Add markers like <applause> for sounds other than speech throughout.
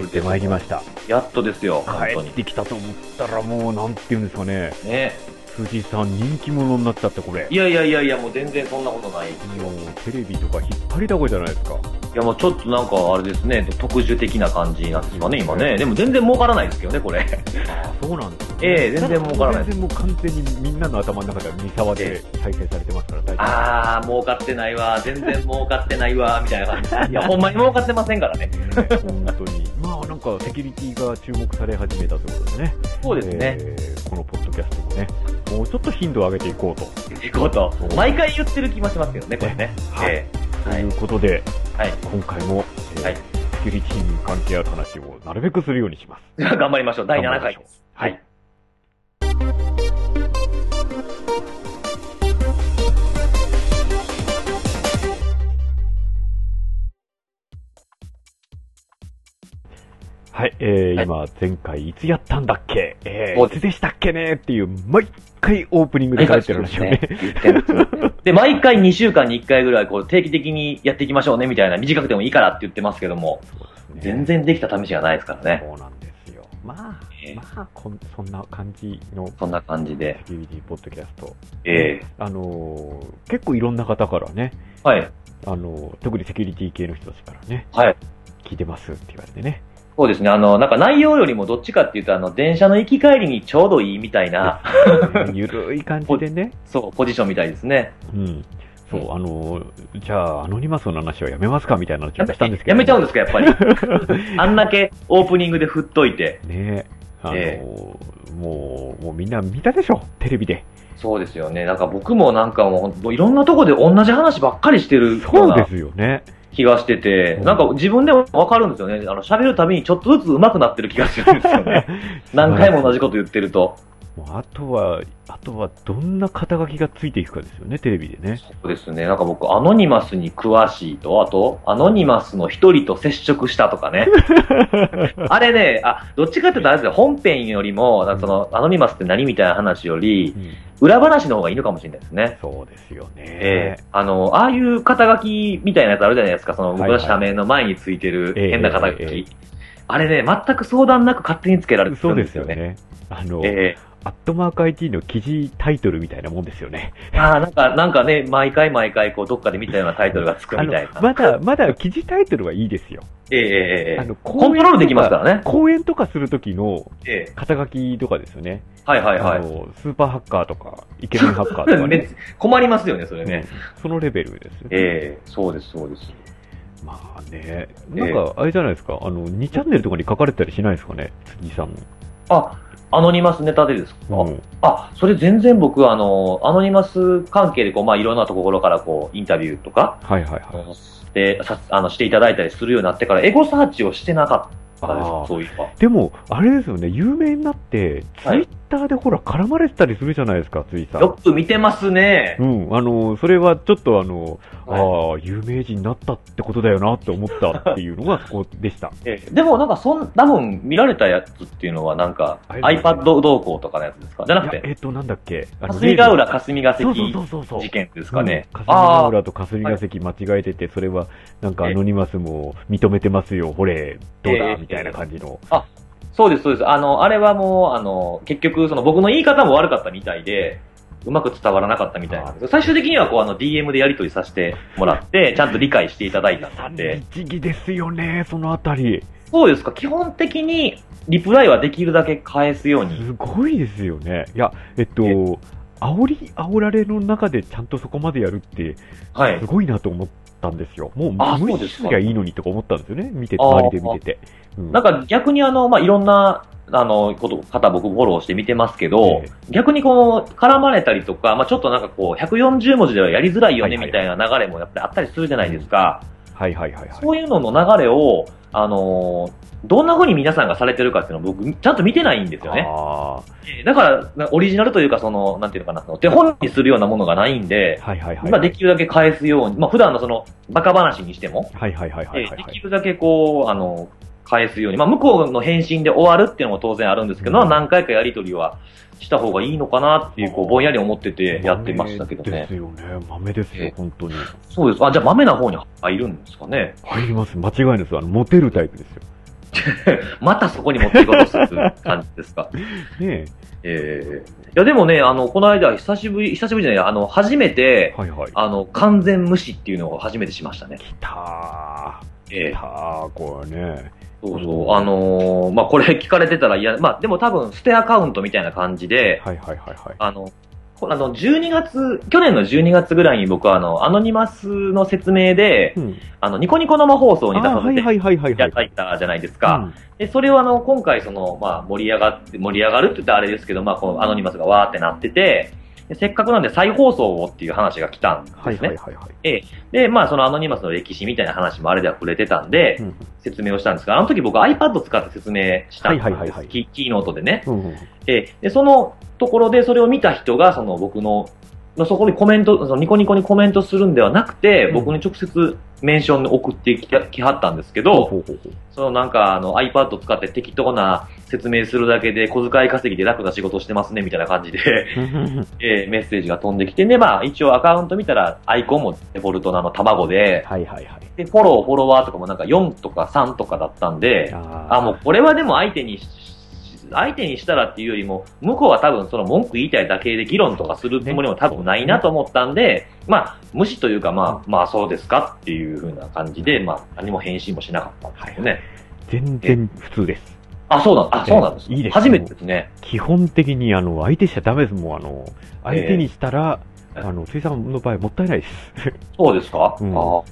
帰ってまいりました。やっとですよ、帰っ。てきたと思ったらもう、なんて言うんですかね。ね。藤井さん人気者になっちゃって、これ。いやいやいやいや、もう全然そんなことない。いもう、テレビとか引っ張りだこじゃないですか。や、もうちょっとなんかあれですね、特殊的な感じなんですかね、今ね。でも全然儲からないですけどね、これ。あそうなんですねええ全然儲からない全然もう完全にみんなの頭の中では三沢で再生されてますから、大丈夫。あー、儲かってないわ、全然儲かってないわ、みたいな感じ。いや、ほんまに儲かってませんからね。ね本当に。んかセキュリティが注目され始めたということでね。そうですね。えーこのポッドキャストもね、もうちょっと頻度を上げていこうと。行こうと。毎回言ってる気もしますけどね、これね。はいえということで、えはい。今回も、えーはいセキュリティに関係ある話をなるべくするようにします。<laughs> 頑張りましょう。第7回です。はい。はい、えーはい今、前回いつやったんだっけ？えー、いつでしたっけね？っていう、毎回オープニングで書いてるんですよで、毎回2週間に1回ぐらいこう定期的にやっていきましょうねみたいな短くてもいいからって言ってますけども、全然できた試しがないですからね。そうなんですよ。まあ、ええまあこん、そんな感じのそんな感じでセ。キュリティポッドキャスト。ええあのー結構いろんな方からね、はい。あのー特にセキュリティ系の人たちからね、はい。聞いてますって言われてね。そうですね。あの、なんか内容よりもどっちかっていうと、あの、電車の行き帰りにちょうどいいみたいな、<laughs> ゆるい感じでね。そう、ポジションみたいですね。うん。そう、あのーじゃあ、アノニマスの話はやめますかみたいなのちょっとしたんですけど。やめちゃうんですか、やっぱり。<laughs> あんだけオープニングで振っといて。ねあのーえもう、もうみんな見たでしょテレビで。そうですよね。なんか僕もなんかもうほんといろんなとこで同じ話ばっかりしてるそうですよね。気がしてて、うんなんか自分でもわかるんですよね。あの、喋るたびにちょっとずつ上手くなってる気がするんですよね。<laughs> 何回も同じこと言ってると。もうあとは、あとはどんな肩書きがついていくかですよね、テレビでね。そうですね。なんか僕、アノニマスに詳しいと、あと、アノニマスの一人と接触したとかね。<laughs> あれね、あ、どっちかっていうとあれですよ、本編よりも、その、アノニマスって何みたいな話より、うん裏話の方がいいのかもしれないですね。そうですよね。ええあの、ああいう肩書きみたいなやつあるじゃないですか、その僕の社名の前についてるええ変な肩書き。あれね、全く相談なく勝手につけられてそうるんですすよね。でよね。あの、えアットマーク IT の記事タイトルみたいなもんですよね。えああ、なんか、なんかね、毎回毎回、こう、どっかで見たようなタイトルがつくみたいな。まだ、まだ記事タイトルはいいですよ。ええええええあの、コントロールできますからね。講演とかするときのええ肩書きとかですよね。はいはいはい。あの、スーパーハッカーとか、イケメンハッカーとかめね。<laughs> 困りますよね、それね。うんそのレベルですよ。ええそうです、そうです。まあね、なんか、あれじゃないですか、あの、2チャンネルとかに書かれたりしないですかね、辻さん。あ、アノニマスネタでですか、うん。あ、それ全然僕、あの、アノニマス関係で、こう、まあ、いろんなところから、こう、インタビューとか、はいはいはい。で、さあの、していただいたりするようになってから、エゴサーチをしてなかったですそういえば。でも、あれですよね、有名になって、ツはい。イッターでほら、絡まれてたりするじゃないですか、辻さん。よく見てますねう。ん、あの、それはちょっとあの、はいああ、有名人になったってことだよなって思ったっていうのが <laughs> そこでした。ええでも、なんか、そん、多分、見られたやつっていうのは、なんか、iPad 動向とかのやつですか？じゃないくや、えて、っと、なんだっけ、霞ヶ浦霞がそう関。事件ですかね。うん霞ヶあ浦と霞が関間違えてて、それは、なんかアノニマスも認めてますよ、ほれ、どうだ、ええみたいな感じの。あ、そうです、そうです。あの、あれはもう、あの、結局、その僕の言い方も悪かったみたいで、うまく伝わらなかったみたいなんです最終的には、こう、あの、DM でやり取りさせてもらって、ちゃんと理解していただいたんで、律儀ですよね、そのあたり。そうですか、基本的に、リプライはできるだけ返すように。すごいですよね。いや、えっとえ、煽り、煽られの中でちゃんとそこまでやるって、はいす。ごいなと思ったんですよ。もうあ無そうですりゃいいのにとか思ったんですよね。見て、周りで見てて。うんなんか逆にあの、まあ、いろんな、あの、こと、方僕フォローして見てますけど、ええ逆にこう、絡まれたりとか、まあ、ちょっとなんかこう、140文字ではやりづらいよねはいはいみたいな流れもやっぱりあったりするじゃないですか。はいはいはいはい。そういうのの流れを、あのーどんな風に皆さんがされてるかっていうのを僕、ちゃんと見てないんですよね。だから、なオリジナルというか、その、なんていうのかな、その手本にするようなものがないんであ。、はいはいはい。まあ、できるだけ返すように、まあ、普段のその、バカ話にしても、はいはいはいはいはい。できるだけこう、あの、返すように、まあ、向こうの返信で終わるっていうのも当然あるんですけど、うん何回かやり取りはした方がいいのかなっていう、こう、ぼんやり思っててやってましたけどね豆です。よね。豆ですよえ、本当に。そうです。あ、じゃあ豆な方に入るんですかね？入ります。間違いないです。あの、モテるタイプですよ。<laughs> またそこに持っていこうとする感じですか？<laughs> ねええいや、でもね、あの、この間、久しぶり、久しぶりじゃない、あの、初めて、はいはい。あの、完全無視っていうのを初めてしましたね。来たー。えたー、これね。そうそう。あのーまあ、これ <laughs> 聞かれてたら嫌、まあ、でも多分、捨てアカウントみたいな感じで、はいはいはいはい。あの、こあの、12月、去年の12月ぐらいに僕はあの、アノニマスの説明で、うん。あの、ニコニコ生放送に出させてはいはいはいいたはい。だいたじゃないですか。で、それをあの、今回その、まあ、盛り上がって、盛り上がるって言ったらあれですけど、まあ、このアノニマスがわーってなってて、でせっかくなんで再放送をっていう話が来たんですね。はいはいはいはい。で、まあ、そのアノニマスの歴史みたいな話もあれでは触れてたんで、うん説明をしたんですが、あの時僕 iPad 使って説明したんです、はいはいはいはいキキーノートでね。うんうん。えで、そのところでそれを見た人が、その僕の、のそこにコメント、そのニコニコにコメントするんではなくて、うん僕に直接メンションで送ってきたきはったんですけど、そのなんかあの iPad を使って適当な説明するだけで小遣い稼ぎで楽な仕事してますねみたいな感じで。<laughs> えーメッセージが飛んできて、で、まあ一応アカウント見たらアイコンもデフォルトのあの卵で、はいはいはい。で、フォロー、フォロワーとかもなんか4とか3とかだったんで、ああ、もうこれはでも相手にし、相手にしたらっていうよりも、向こうは多分その文句言いたいだけで議論とかするつもりも多分ないなと思ったんで、まあ、無視というかまあ、まあそうですかっていう風な感じで、まあ何も返信もしなかったんですけどね。全然普通です。あ、そうなん、あ、そうなんです。いいです初めてですね。基本的に、あの、相手しちゃダメですもん。あの、相手にしたら、えあの、水産の場合もったいないです。そうですか、うんあ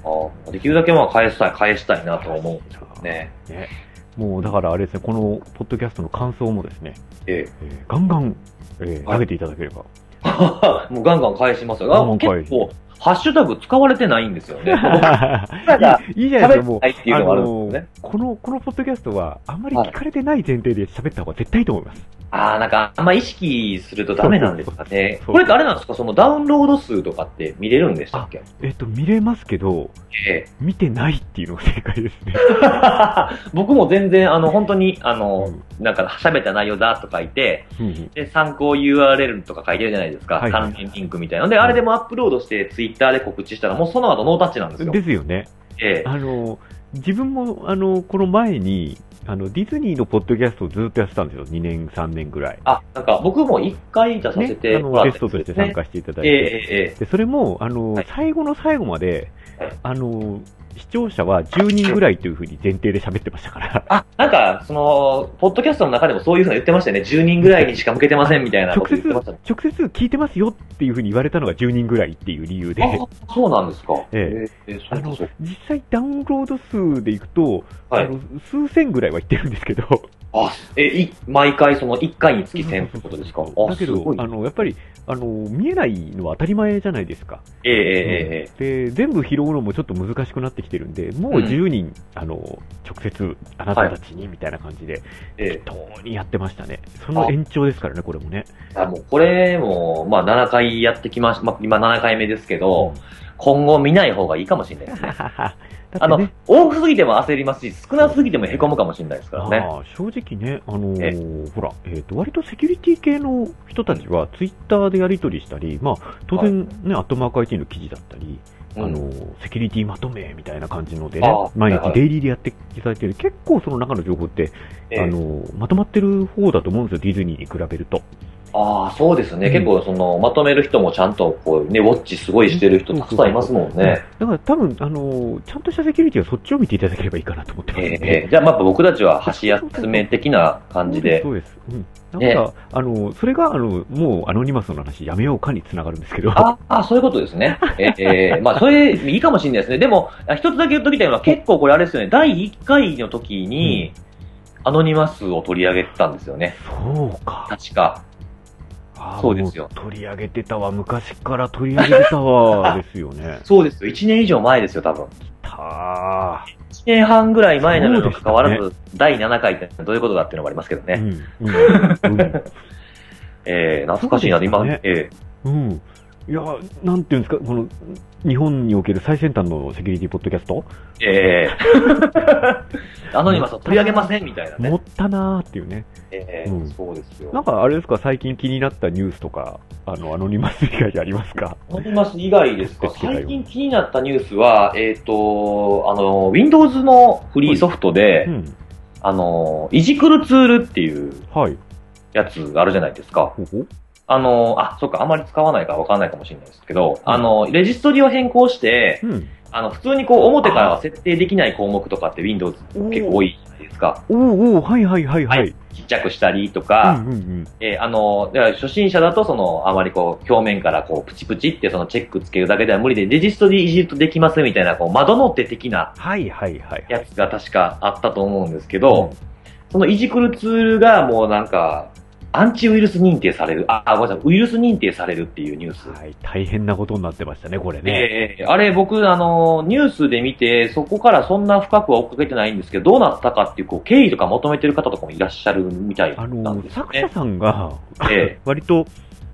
あできるだけまあ返したい、返したいなと思うんですけどね。ね。もう、だからあれですね、この、ポッドキャストの感想もですね、ええーガンガン、えーはい投げていただければ。え。<laughs> もうガンガン返しますよ。あガンガン結構、ハッシュタグ使われてないんですよね。<laughs> いいいいじゃないですか、喋もう。ってないうのがあるんですよね。この、このポッドキャストは、あんまり聞かれてない前提で喋った方が絶対いいと思います。ああ、なんか、あんま意識するとダメなんですかね。これってあれなんですか？そのダウンロード数とかって見れるんでしたっけえっと、見れますけど、え見てないっていうのが正解ですね。え <laughs> 僕も全然、あの、本当に、あの、うなんか喋った内容だと書いて、うんうんで、参考 URL とか書いてるじゃないですか。はい関連リンクみたいなので、あれでもアップロードして、ツイッターで告知したら、もうその後ノータッチなんですよ。ですよね。ええあの、自分も、あの、この前に、あの、ディズニーのポッドキャストをずっとやってたんですよ。2年、3年ぐらい。あ、なんか僕も一回出させね、てあの、ゲストとして参加していただいええて。ええええで、それも、あの、はい最後の最後まではい、あの、視聴者は10人ぐらいというふうに前提で喋ってましたから。あ、なんか、その、ポッドキャストの中でもそういうふうに言ってましたよね。10人ぐらいにしか向けてませんみたいなこ直接。直接聞いてますよっていうふうに言われたのが10人ぐらいっていう理由で。あ、そうなんですか。えええあの実際ダウンロード数でいくと、はいあの数千ぐらいは言ってるんですけど、あ、え、い、毎回その1回につき1000ってことですか？あ、だけ。どあの、やっぱり、あの、見えないのは当たり前じゃないですか。えええええで、全部拾うのもちょっと難しくなってきてるんで、もう10人、あの、直接、あなたたちにみたいな感じで、適当にやってましたね。その延長ですからね、これもね。あもうこれも、まあ7回やってきました。まあ今7回目ですけど、今後見ない方がいいかもしれないですね。<laughs> あの多すぎても焦りますし、少なすぎても凹むかもしれないですからね。正直ね、あのーほら、えっ、と、割とセキュリティ系の人たちは、ツイッターでやり取りしたり、まあ、当然ね、アットマーク IT の記事だったり、うん。あのーセキュリティまとめみたいな感じのでね毎はいはい。日デイリーでやっていただいてる、結構その中の情報って、ええ。あのーまとまってる方だと思うんですよ、ディズニーに比べると。ああ、そうですね。うん結構その、まとめる人もちゃんとこうね、ウォッチすごいしてる人たくさんいますもんね。だから多分、あのーちゃんとしたセキュリティはそっちを見ていただければいいかなと思ってますえね。えええじゃあ、まあ、僕たちは箸休め的な感じで。そうです。そうん。なんか、あの、それが、あの、もうアノニマスの話やめようかにつながるんですけど。ああ、そういうことですね。ええ <laughs> まあ、それ、いいかもしれないですね。でも、あ一つだけ言っときたいのは、結構これあれですよね、第1回の時に、アノニマスを取り上げてたんですよね。そうか。確か。そうですよも取り上げてたわ。昔から取り上げてたわ。<laughs> ですよね。そうですよ。1年以上前ですよ、多分。たー1年半ぐらい前なのにもかかわらず、第7回ってどういうことだっていうのもありますけどね。うん。うん。うん <laughs> えー、懐かしいな、ねえうん。いや、なんていうんですか、この、日本における最先端のセキュリティポッドキャスト、ー、えー、アノニマスを取り上げませんみたいなね。持ったなーっていうね。えーうんそうですよ。なんかあれですか、最近気になったニュースとか、あの、アノニマス以外にありますか？アノニマス以外ですか？最近気になったニュースは、えっ、と、あの、Windows のフリーソフトで、うん。あの、いじくるツールっていうはい。やつがあるじゃないですか。ほほあの、あ、そっか、あまり使わないからわかんないかもしれないですけど、あの、レジストリを変更して、うん。あの、普通にこう、表からは設定できない項目とかって Windows 結構多いじゃないですか。おーおーはいはいはいはい。ちっちゃくしたりとうか、んうんうん。えーあの、初心者だと、その、あまりこう、表面からこう、プチプチってそのチェックつけるだけでは無理で、レジストリいじるとできますみたいな、こう、窓の手的なはいはいはい。やつが確かあったと思うんですけど、そのいじくるツールがもうなんか、アンチウイルス認定される、あ、あごめんなさい、ウイルス認定されるっていうニュース。はい、大変なことになってましたね、これね。ええあれ僕、あの、ニュースで見て、そこからそんな深くは追っかけてないんですけど、どうなったかっていう、こう、経緯とか求めてる方とかもいらっしゃるみたいあなんのですよね。作者さんが、え <laughs> 割と、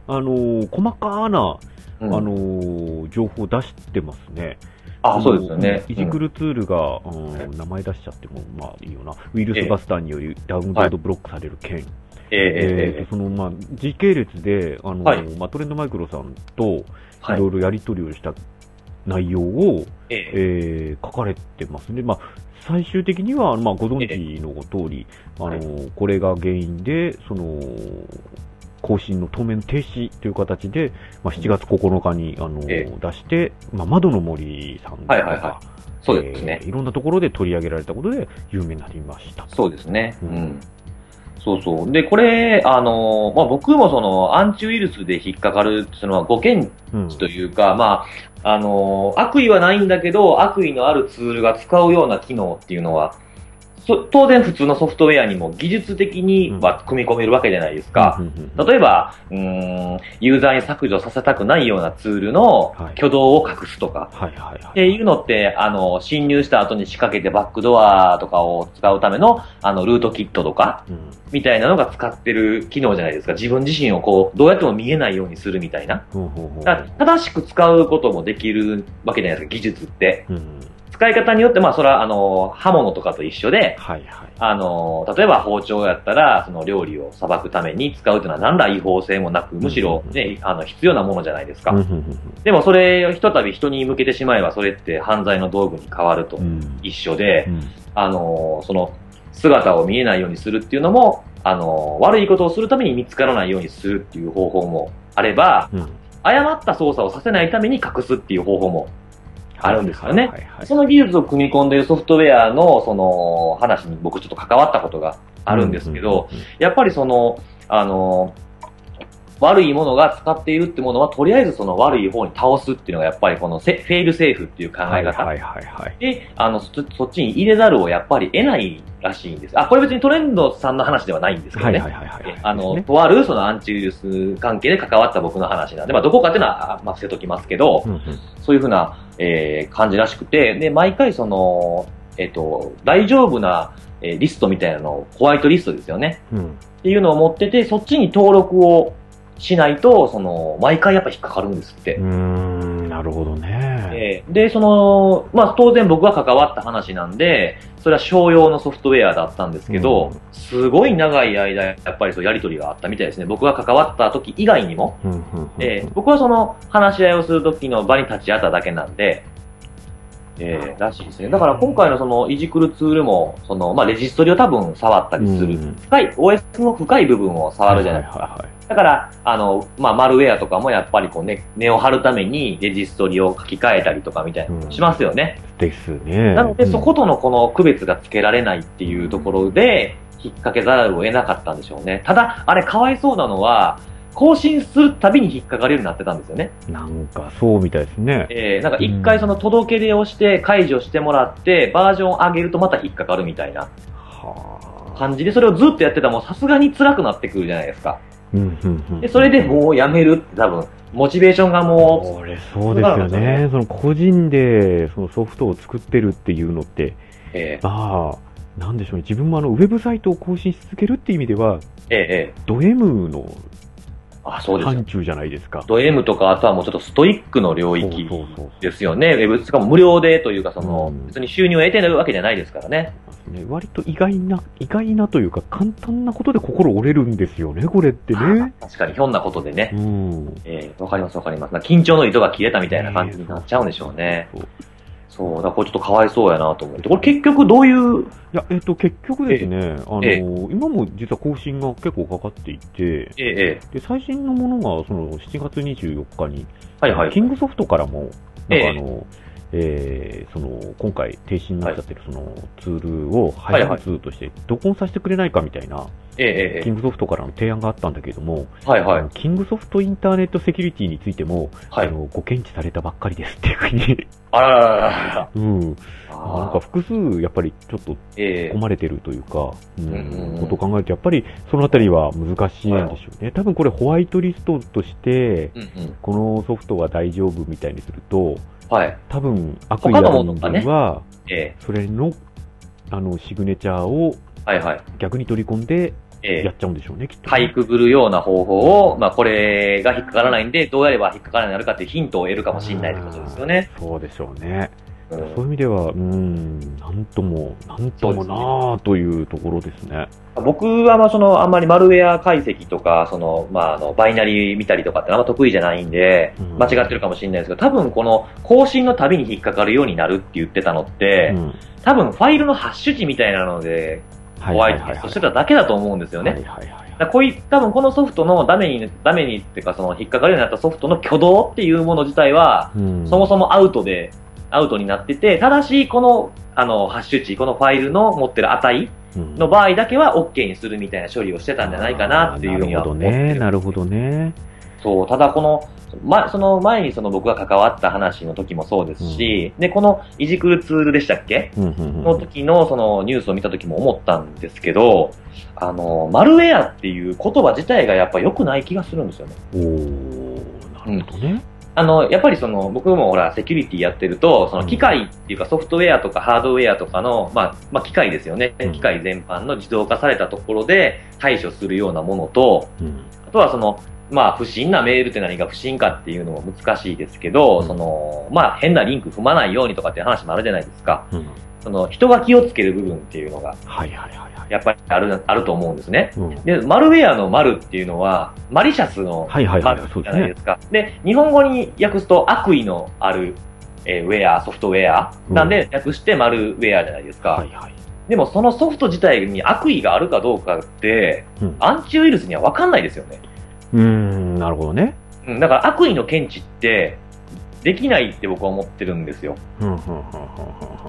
あの細かな、うんあの情報を出してますね。あ、そうですよね。いじくるツールが、うん名前出しちゃっても、まあいいよな。ウイルスバスターによりダウンロードブロックされる件。えええええー。とその、まあ、時系列で、あの、はい。まあ、トレンドマイクロさんと、はい。いろいろやり取りをした内容を、えええー書かれてますね。まあ、最終的には、まあ、ご存知の通り、あの、はいこれが原因で、その、更新の当面停止という形で、まあ、7月9日に、あの、え出して、まあ、窓の森さんとか、はいはいはそうですね。えーいろんなところで取り上げられたことで有名になりました。そうですね。ううんん。そうそう。で、これ、あの、まあ、僕もその、アンチウイルスで引っかかるっていうのは、ご見うん。というか、まあ、あの、悪意はないんだけど、悪意のあるツールが使うような機能っていうのは、そ当然普通のソフトウェアにも技術的には組み込めるわけじゃないですか。例えば、うーん、ユーザーに削除させたくないようなツールのはい挙動を隠すとか。っていうのって、あの、侵入した後に仕掛けてバックドアとかを使うための、あの、ルートキットとか、うんみたいなのが使ってる機能じゃないですか。自分自身をこう、どうやっても見えないようにするみたいな。正しく使うこともできるわけじゃないですか、技術って。うん使い方によって、まあ、それは、あの、刃物とかと一緒で、はいはい。あの、例えば包丁やったら、その料理をさばくために使うというのは何ら違法性もなく、むしろね、あの、必要なものじゃないですか。でもそれをひとたび人に向けてしまえば、それって犯罪の道具に変わると一緒で、うん。あの、その、姿を見えないようにするっていうのも、あの、悪いことをするために見つからないようにするっていう方法もあれば、うん。誤った操作をさせないために隠すっていう方法もあるんですよねその技術を組み込んでいるソフトウェアの、その、話に僕ちょっと関わったことがあるんですけど、、やっぱりその、あの、悪いものが使っているってものは、とりあえずその悪い方に倒すっていうのが、やっぱりこのセフェイルセーフっていう考え方。はいはいはいはい。で、あの、そそっちに入れざるをやっぱり得ないらしいんです。あ、これ別にトレンドさんの話ではないんですけどね。はいはいはいはい。あの、ねとあるそのアンチウイルス関係で関わった僕の話なんで、まあどこかっていうのは、あまあ伏せときますけど、うんうんそういうふうな、えー感じらしくて、で、毎回その、えっ、と、大丈夫な、えーリストみたいなのを、ホワイトリストですよね。うんっていうのを持ってて、そっちに登録をしないと、その、毎回やっぱ引っかかるんですって。うーん、なるほどね。えーで、その、まあ当然僕が関わった話なんで、それは商用のソフトウェアだったんですけど、うんすごい長い間、やっぱりそうやりとりがあったみたいですね。僕が関わった時以外にも、うんうんうんえー僕はその話し合いをする時の場に立ち会っただけなんで、えーらしいですね。だから今回のそのいじくるツールも、その、まあレジストリを多分触ったりする。うん深い、OS の深い部分を触るじゃないですか。はいはいはいだから、あの、まあ、マルウェアとかもやっぱりこうね、根を張るためにレジストリを書き換えたりとかみたいなのしますよね。ですね。なので、うんそことのこの区別がつけられないっていうところで、引っ掛けざるを得なかったんでしょうね。ただ、あれかわいそうなのは、更新するたびに引っかかれるようになってたんですよね。なんかそうみたいですね。えー、なんか一回その届け出をして解除してもらって、バージョンを上げるとまた引っかかるみたいなはあ。感じで、それをずっとやってたらもうさすがに辛くなってくるじゃないですか。うんうんうんで、それでもうやめるって多分、モチベーションがもこれそうですよね。その個人でそのソフトを作ってるっていうのって、う、えまあ、なんでしょうね。自分もあの、ウェブサイトを更新し続けるっていう意味では、ー、えー、えド M のー、あ、そうですよ範。疇じゃないですか。ド M とか、あとはもうちょっとストイックの領域ですよね。ウェブ、しかも無料でというか、その、うん別に収入を得てるわけじゃないですからね。ね、割と意外な、意外なというか簡単なことで心折れるんですよね、これってね。確かにひょんなことでねう。ん。えー、わかりますわかります。緊張の糸が切れたみたいな感じになっちゃうんでしょうね。そうそう、だからこれちょっとかわいそうやなと思って。これ結局どういう、いや、えっと、結局ですね、あの、ええ。今も実は更新が結構かかっていて、ええ、えで、最新のものが、その、7月24日に、え、はいはい。キングソフトからも、なんええかあの、えーその、今回停止になっちゃってるそのツールを配信ツールとして、録音させてくれないかみたいな、ええ、えキングソフトからの提案があったんだけれども、え、はいはい。キングソフトインターネットセキュリティについても、はいあの、ご検知されたばっかりですっていうふうに、あらららららうん。あなんか複数、やっぱりちょっとええ込まれてるというか、うんうんことを考えると、やっぱりそのあたりは難しいんでしょうね。多分これホワイトリストとして、うんうん。このソフトは大丈夫みたいにすると、はい。多分悪意ある人間は、ええ、それの、あの、シグネチャーをはいはい。逆に取り込んでええ、やっちゃうんでしょうね、きっとね。かいくぐるような方法を、まあこれが引っかからないんで、どうやれば引っかからないようになるかっていうヒントを得るかもしれないってことですよね。うん。そうでしょうね。うんそういう意味では、うん、なんとも、なんともなぁというところですね。僕はまあそのあんまりマルウェア解析とか、そのまああのバイナリー見たりとかってあんま得意じゃないんでうん、間違ってるかもしれないですけど、多分この更新のたびに引っかかるようになるって言ってたのってう、ん。多分ファイルのハッシュ値みたいなので、ホワイトリストしてただけだと思うんですよね。はいはいはいだこうい多分このソフトのダメに、ダメにっていうかその引っかかるようになったソフトの挙動っていうもの自体は、うんそもそもアウトで、アウトになってて、ただしこの、あの、ハッシュ値、このファイルの持ってる値うんの場合だけは OK にするみたいな処理をしてたんじゃないかなっていうふうにはなるほど思ってるね。なるほどね。そう、ただこの、ま、その前にその僕が関わった話の時もそうですし、で、このいじくるツールでしたっけうんうんうんの時のそのニュースを見た時も思ったんですけど、あの、マルウェアっていう言葉自体がやっぱ良くない気がするんですよね。おー、なるほどね。あの、やっぱりその、僕もほら、セキュリティやってると、その機械っていうかソフトウェアとかハードウェアとかの、まあ、まあ、機械ですよねうん。機械全般の自動化されたところで対処するようなものと、うんあとはその、まあ、不審なメールって何が不審かっていうのも難しいですけど、うんその、まあ、変なリンク踏まないようにとかっていう話もあるじゃないですか。うんその、人が気をつける部分っていうのが、はいはいはいはい。やっぱりある、あると思うんですね。うんで、マルウェアのマルっていうのは、マリシャスのマルじゃないですか。で日本語に訳すと悪意のある、えーウェア、ソフトウェア。なんで、訳してマルウェアじゃないですか。はいはい。でも、そのソフト自体に悪意があるかどうかって、うんアンチウイルスには分かんないですよね。うーん、なるほどね。うん、だから悪意の検知って、できないって僕は思ってるんですよ。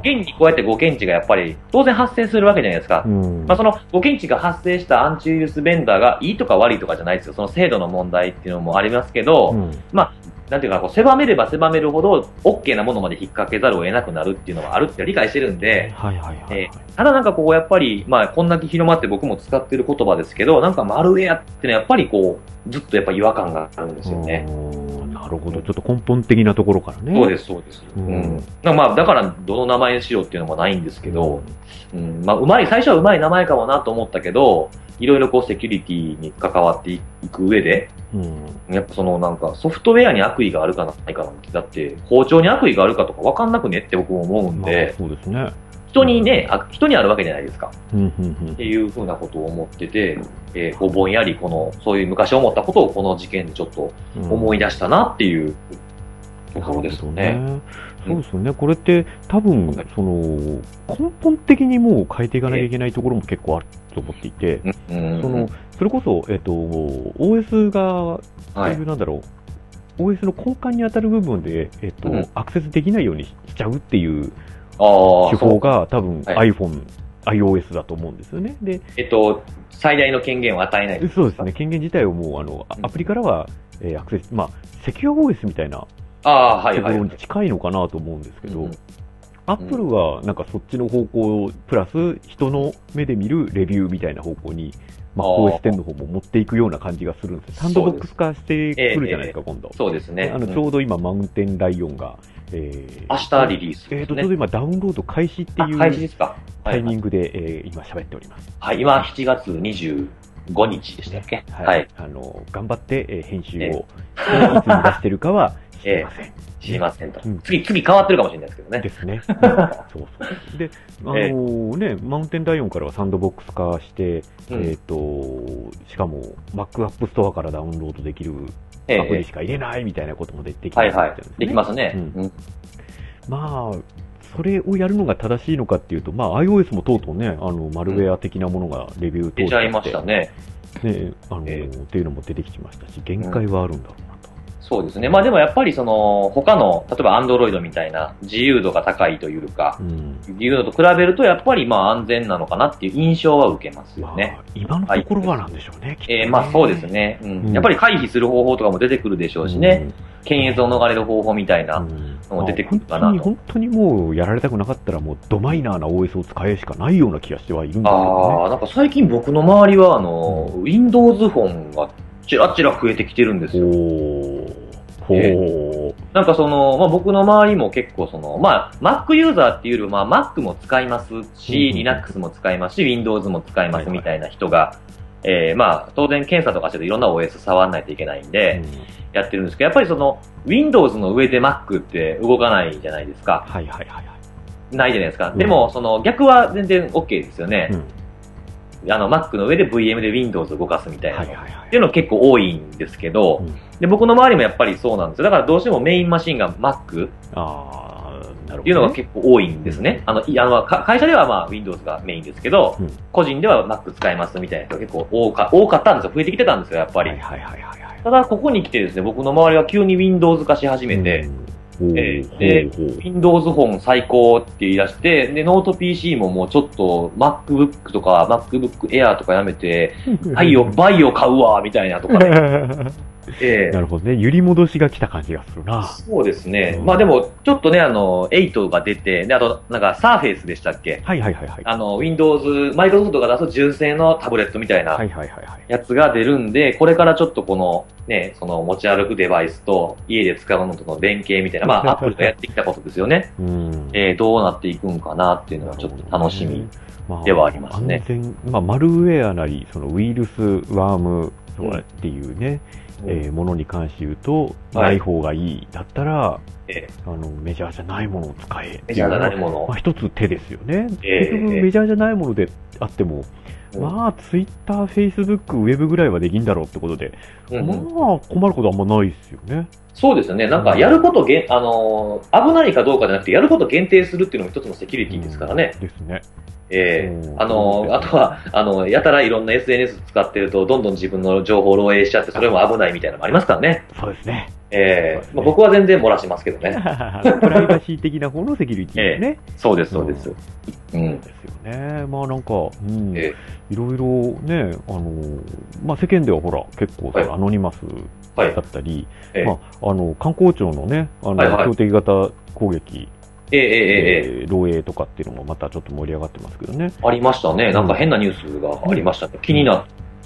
現にこうやってご検知がやっぱり当然発生するわけじゃないですか。うん。うんまあ、そのご検知が発生したアンチウイルスベンダーがいいとか悪いとかじゃないですよ。その制度の問題っていうのもありますけど、うんなんていうかこう狭めれば狭めるほど OK なものまで引っ掛けざるを得なくなるっていうのはあるって理解してるんで。ただなんかこうやっぱり、まあこんだけ広まって僕も使ってる言葉ですけど、なんかマルウェアってのはやっぱりこう、ずっとやっぱ違和感があるんですよね。なるほど。ちょっと根本的なところからね。。そうですす、そうです。ううんん。まあだからどの名前にしようっていうのもないんですけど、うん、まあうまい、最初はうまい名前かもなと思ったけど、いろいろこうセキュリティに関わっていく上で、うん。やっぱそのなんかソフトウェアに悪意があるかないかなんて、だって包丁に悪意があるかとか分かんなくねって僕も思うんまあで、そうですね。人にね、あ人にあるわけじゃないですか。っていうふうなことを思ってて、えーこうぼんやりこの、そういう昔思ったことをこの事件でちょっとうん。思い出したなっていうところですよね。ね。そうですよね。これって多分、その、根本的にもう変えていかなきゃいけないところも結構あると思っていて、うんその、それこそ、えっと、OS が、い。なんだろう、OS の根幹に当たる部分で、えっと、うんアクセスできないようにしちゃうっていう手法が多分はい iPhone、iOS だと思うんですよね。で、えっと、最大の権限を与えない。そうですね、権限自体をもう、あの、アプリからは、えーアクセス、まあ、セキュア OS みたいなああ、はいはい。ところに近いのかなと思うんですけど、うんアップルはなんかそっちの方向、プラス人の目で見るレビューみたいな方向に、まあ、あー OS10 の方も持っていくような感じがするんですよ。サンドボックス化してくるじゃないですか、今度。そうですね。あの、うんちょうど今、マウンテンライオンが、えー明日リリースえーと。ちょうど今、ダウンロード開始ってあいうタイミングで、えー今喋っております。はい、今7月25日でしたっけ？はい。はい。あの、頑張って、えー編集を、えいつに出してるかは知りません。<laughs> 知りませんとうん。次、次変わってるかもしれないですけどね。ですね。う <laughs> んそうそう。で、あのええね、マウンテンライオンからはサンドボックス化して、うんえっ、と、しかも、Mac App Store からダウンロードできるええアプリしか入れないみたいなこともでできはいはいるんですね。できますね。うんうんまあ、それをやるのが正しいのかっていうと、まあ、iOS もとうとうね、あの、マルウェア的なものがレビュー通出ちゃいましたね。ね、あの、えっていうのも出てきましたし、限界はあるんだろうなと。そうですね。まあでもやっぱりその、他の、例えば Android みたいな自由度が高いというか、うん。自由度と比べるとやっぱりまあ安全なのかなっていう印象は受けますよね。ま。あ、今のところはなんでしょうね、ね。えーまあそうですね、うん。うん。やっぱり回避する方法とかも出てくるでしょうしね、検閲を逃れる方法みたいな、うん。のも出てくるかなと。まあ本当に、本当にもうやられたくなかったら、もうドマイナーな OS を使えしかないような気がしてはいるんですけあどあ、なんか最近僕の周りはあの、Windows フォンがちらちら増えてきてるんですね。よ。ほー。ほえー。なんかその、まあ僕の周りも結構その、まあ Mac ユーザーっていうよりも、まあ Mac も使いますし、うん Linux も使いますし、Windows も使いまはいはいすみたいな人が、えーまあ当然検査とかしてるといろんな OS 触らないといけないんで、やってるんですけど、やっぱりその、Windows の上で Mac って動かないじゃないですか。はいはいはいはい。ないじゃないですか。うんでも、その逆は全然 OK ですよね。うんあの、Mac の上で VM で Windows を動かすみたいなの。はいはいはいっていうの結構多いんですけど、うんで僕の周りもやっぱりそうなんですよ。だからどうしてもメインマシンが Mac っ。ていうのが結構多いんですね。あの、いあのか会社ではまあ Windows がメインですけど、うん個人では Mac 使いますみたいな人が結構多か多かったんですよ。増えてきてたんですよ、やっぱり。はいはいはいはいはい。ただ、ここに来てですね、僕の周りは急に Windows 化し始めて、うん、えーで Windows 本最高って言い出して、で、ノート PC ももうちょっと MacBook とか MacBook Air とかやめて、 VAIO、VAIO 買うわ、みたいなとかね。<laughs> <laughs> ええなるほどね。揺り戻しが来た感じがするな。そうですね。うんまあでも、ちょっとね、あの、8が出て、で、あと、なんか、サーフェイスでしたっけ？はいはいはいはい。あの、Windows、マイクロソフトが出す純正のタブレットみたいなはいはいはいはい。やつが出るんで、これからちょっとこの、ね、その持ち歩くデバイスと家で使うのとの連携みたいな、まあ、<laughs> アップルがやってきたことですよね。うん。えー、どうなっていくんかなっていうのはちょっと楽しみ。ではありますね安全、まあ、マルウェアなり、そのウイルス、ワームとかっていうね、えーものに関して言うと、はい。ない方がいいだったら、えあの、メジャーじゃないものを使えっていう。メジャーじゃないもの。をまあ、一つ手ですよね。ええ結局、メジャーじゃないものであっても、うんまあ、ツイッター、フェイスブック、ウェブぐらいはできんだろうってことで、うんうんまあ、困ることあんまないですよね。そうですよね。なんか、やることげん、あのー危ないかどうかじゃなくて、やること限定するっていうのも一つのセキュリティですからね。うんですね。ええうんあのーあとは、あの、やたらいろんな SNS 使ってると、どんどん自分の情報を漏洩しちゃって、それも危ないみたいなのもありますからね。そうですね。ええまあ、僕は全然漏らしますけどね。<laughs> プライバシー的な方のセキュリティですね。<laughs> そうです、そうです。うそんう。ですよね。まあなんか、うん、えいろいろね、あの、まあ世間ではほら、結構はいアノニマスはいだ。ったり、ええまあ、あの、観光庁のね、あの、はいはい標的型攻撃、えええええええー漏洩とかっていうのもまたちょっと盛り上がってますけどね。ありましたね。なんか変なニュースがありましたね。気になっ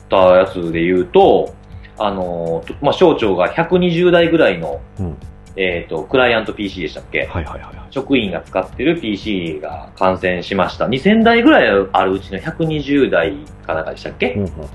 たやつで言うと、あのー、まあ、省庁が120台ぐらいの、うん。えっ、と、クライアント PC でしたっけ？はいはいはいはい。職員が使ってる PC が感染しました。2000台ぐらいあるうちの120台かなんかでしたっけ？ほうほうほ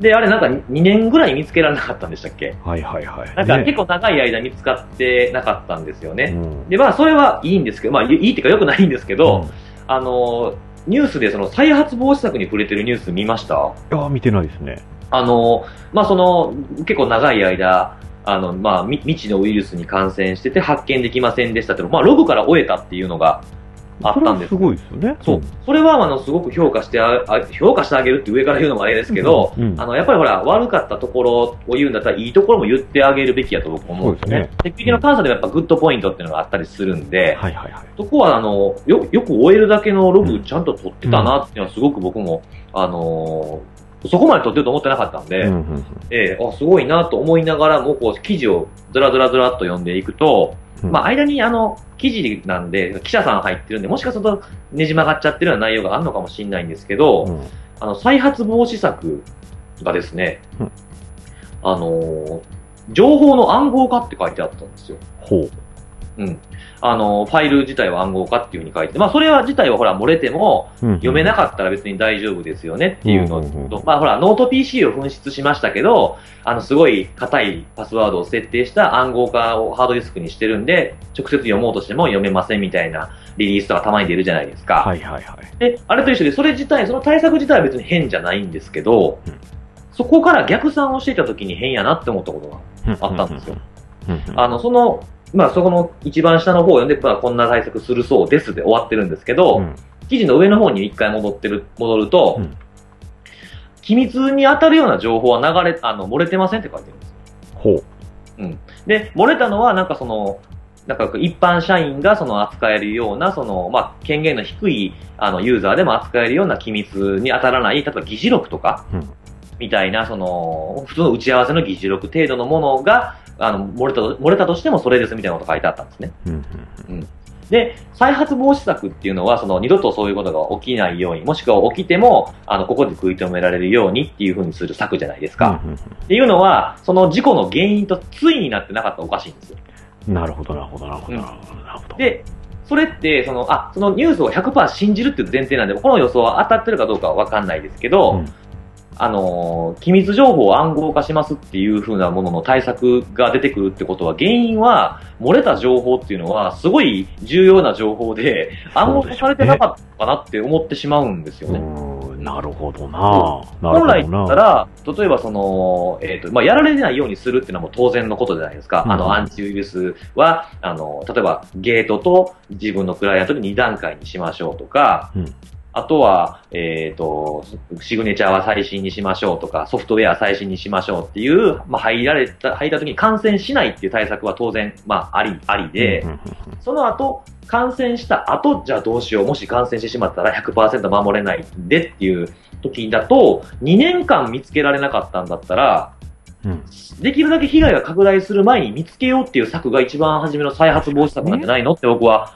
で、あれなんか2年ぐらい見つけられなかったんでしたっけ？うはいはいはい。なんかね結構長い間見つかってなかったんですよね。うんで、まあそれはいいんですけど、まあいいっていうか良くないんですけど、あの、ニュースでその再発防止策に触れてるニュース見ました？いや、見てないですね。あの、まあ、その、結構長い間、あの、まあ、み未知のウイルスに感染してて発見できませんでしたけど、まあ、ログから終えたっていうのがあったんです。それはすごいですよね。そう。それは、あの、すごく評価してあ、あ評価してあげるって上から言うのもあれですけど、うんうんあの、やっぱりほら、悪かったところを言うんだったら、いいところも言ってあげるべきやと僕思うんですよね。鉄壁の監査でもやっぱグッドポイントっていうのがあったりするんで、はいはいはい。そこは、あの、よ、よく終えるだけのログちゃんと取ってたなっていうのはすごく僕も、あのそこまで取ってると思ってなかったんで、うんうんうんええあ、すごいなと思いながらも、こう、記事をずらずらずらっと読んでいくと、うんまあ、間にあの、記事なんで、記者さん入ってるんで、もしかするとねじ曲がっちゃってるような内容があるのかもしれないんですけど、うんあの、再発防止策がですね、うんあのー情報の暗号化って書いてあったんですよ。ほう。うん。あの、ファイル自体は暗号化っていうふうに書いて、まあ、それは自体はほら、漏れても、読めなかったら別に大丈夫ですよねっていうのと、まあほら、ノート PC を紛失しましたけど、あの、すごい硬いパスワードを設定した暗号化をハードディスクにしてるんで、直接読もうとしても読めませんみたいなリリースとかたまに出るじゃないですか。はいはいはい。で、あれと一緒で、それ自体、その対策自体は別に変じゃないんですけど、うんそこから逆算をしていた時に変やなって思ったことがあったんですよ。あの、そのまあそこの一番下の方を読んで、まあこんな対策するそうですで終わってるんですけど、うん記事の上の方に一回戻ってる、戻ると、うん機密に当たるような情報は流れ、あの、漏れてませんって書いてるんですよ。ほう。で、漏れたのは、なんかその、なんか一般社員がその扱えるような、その、まあ、権限の低い、あの、ユーザーでも扱えるような機密に当たらない、例えば議事録とか、うんみたいな、その、普通の打ち合わせの議事録程度のものが、あの、漏れたと、漏れたとしてもそれですみたいなことが書いてあったんですね。うんうんで、再発防止策っていうのは、その二度とそういうことが起きないように、もしくは起きても、あの、ここで食い止められるようにっていうふうにする策じゃないですか。うんうんっていうのは、その事故の原因と対になってなかったらおかしいんですよ。うんなるほど、なるほど、なるほど、うんなるほど。なるほど、で、それって、その、あ、そのニュースを100%信じるっていう前提なんで、この予想は当たってるかどうかはわかんないですけど、うんあのー機密情報を暗号化しますっていう風なものの対策が出てくるってことは、原因は、漏れた情報っていうのは、すごい重要な情報で、<laughs> 暗号化されてなかったかなって思ってしまうんですよね。うんなるほどな。本来だったら、例えばその、えっ、と、まあ、やられないようにするっていうのはもう当然のことじゃないですか。うん。あの、アンチウイルスは、あの、例えばゲートと自分のクライアントで2段階にしましょうとか、うんあとは、えっ、と、シグネチャーは最新にしましょうとか、ソフトウェア最新にしましょうっていう、まあ、入られた、入った時に感染しないっていう対策は当然、まあ、あり、ありで、その後、感染した後、じゃあどうしよう。もし感染してしまったら100%守れないんでっていう時だと、2年間見つけられなかったんだったら、うんうんできるだけ被害が拡大する前に見つけようっていう策が一番初めの再発防止策なんじゃないのって僕は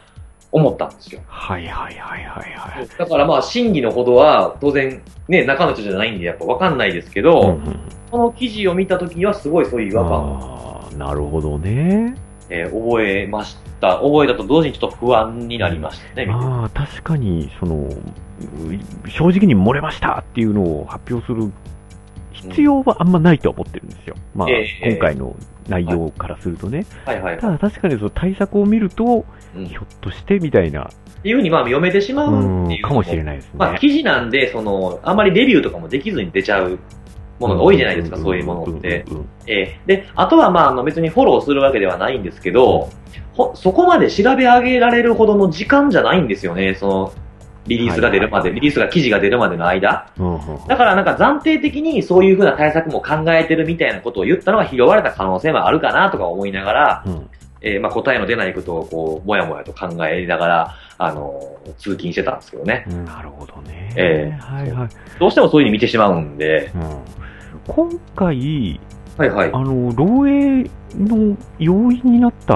思ったんですよ。はいはいはいはいはい。だからまあ、真偽のほどは当然ね、中の人じゃないんでやっぱわかんないですけど、うんうんこの記事を見た時にはすごいそういう違和感を、ああ、なるほどね。えー覚えました。覚えたと同時にちょっと不安になりましたね、見てああ、確かに、その、う正直に漏れましたっていうのを発表する必要はあんまないとは思ってるんですよ。まあ、ええ今回の内容からするとね。はいはいはい。ただ確かにその対策を見ると、うんひょっとしてみたいな、っていうふうにまあ読めてしまううっていう、んかもしれないですね。まあ記事なんで、その、あんまりレビューとかもできずに出ちゃうものが多いじゃないですか、そういうものって。えーで、あとはまああの別にフォローするわけではないんですけど、ほそこまで調べ上げられるほどの時間じゃないんですよね、その、リリースが出るまで、はいはいはいリリースが記事が出るまでの間。うんうんうんだからなんか暫定的にそういうふうな対策も考えてるみたいなことを言ったのが拾われた可能性もあるかなとか思いながら、うんえーまあ答えの出ないことをこう、もやもやと考えながら、あのー通勤してたんですけどね。なるほどね。ええはいはい。どうしてもそういうふうに見てしまうんで、うん今回、はいはい。あの、漏洩の要因になった、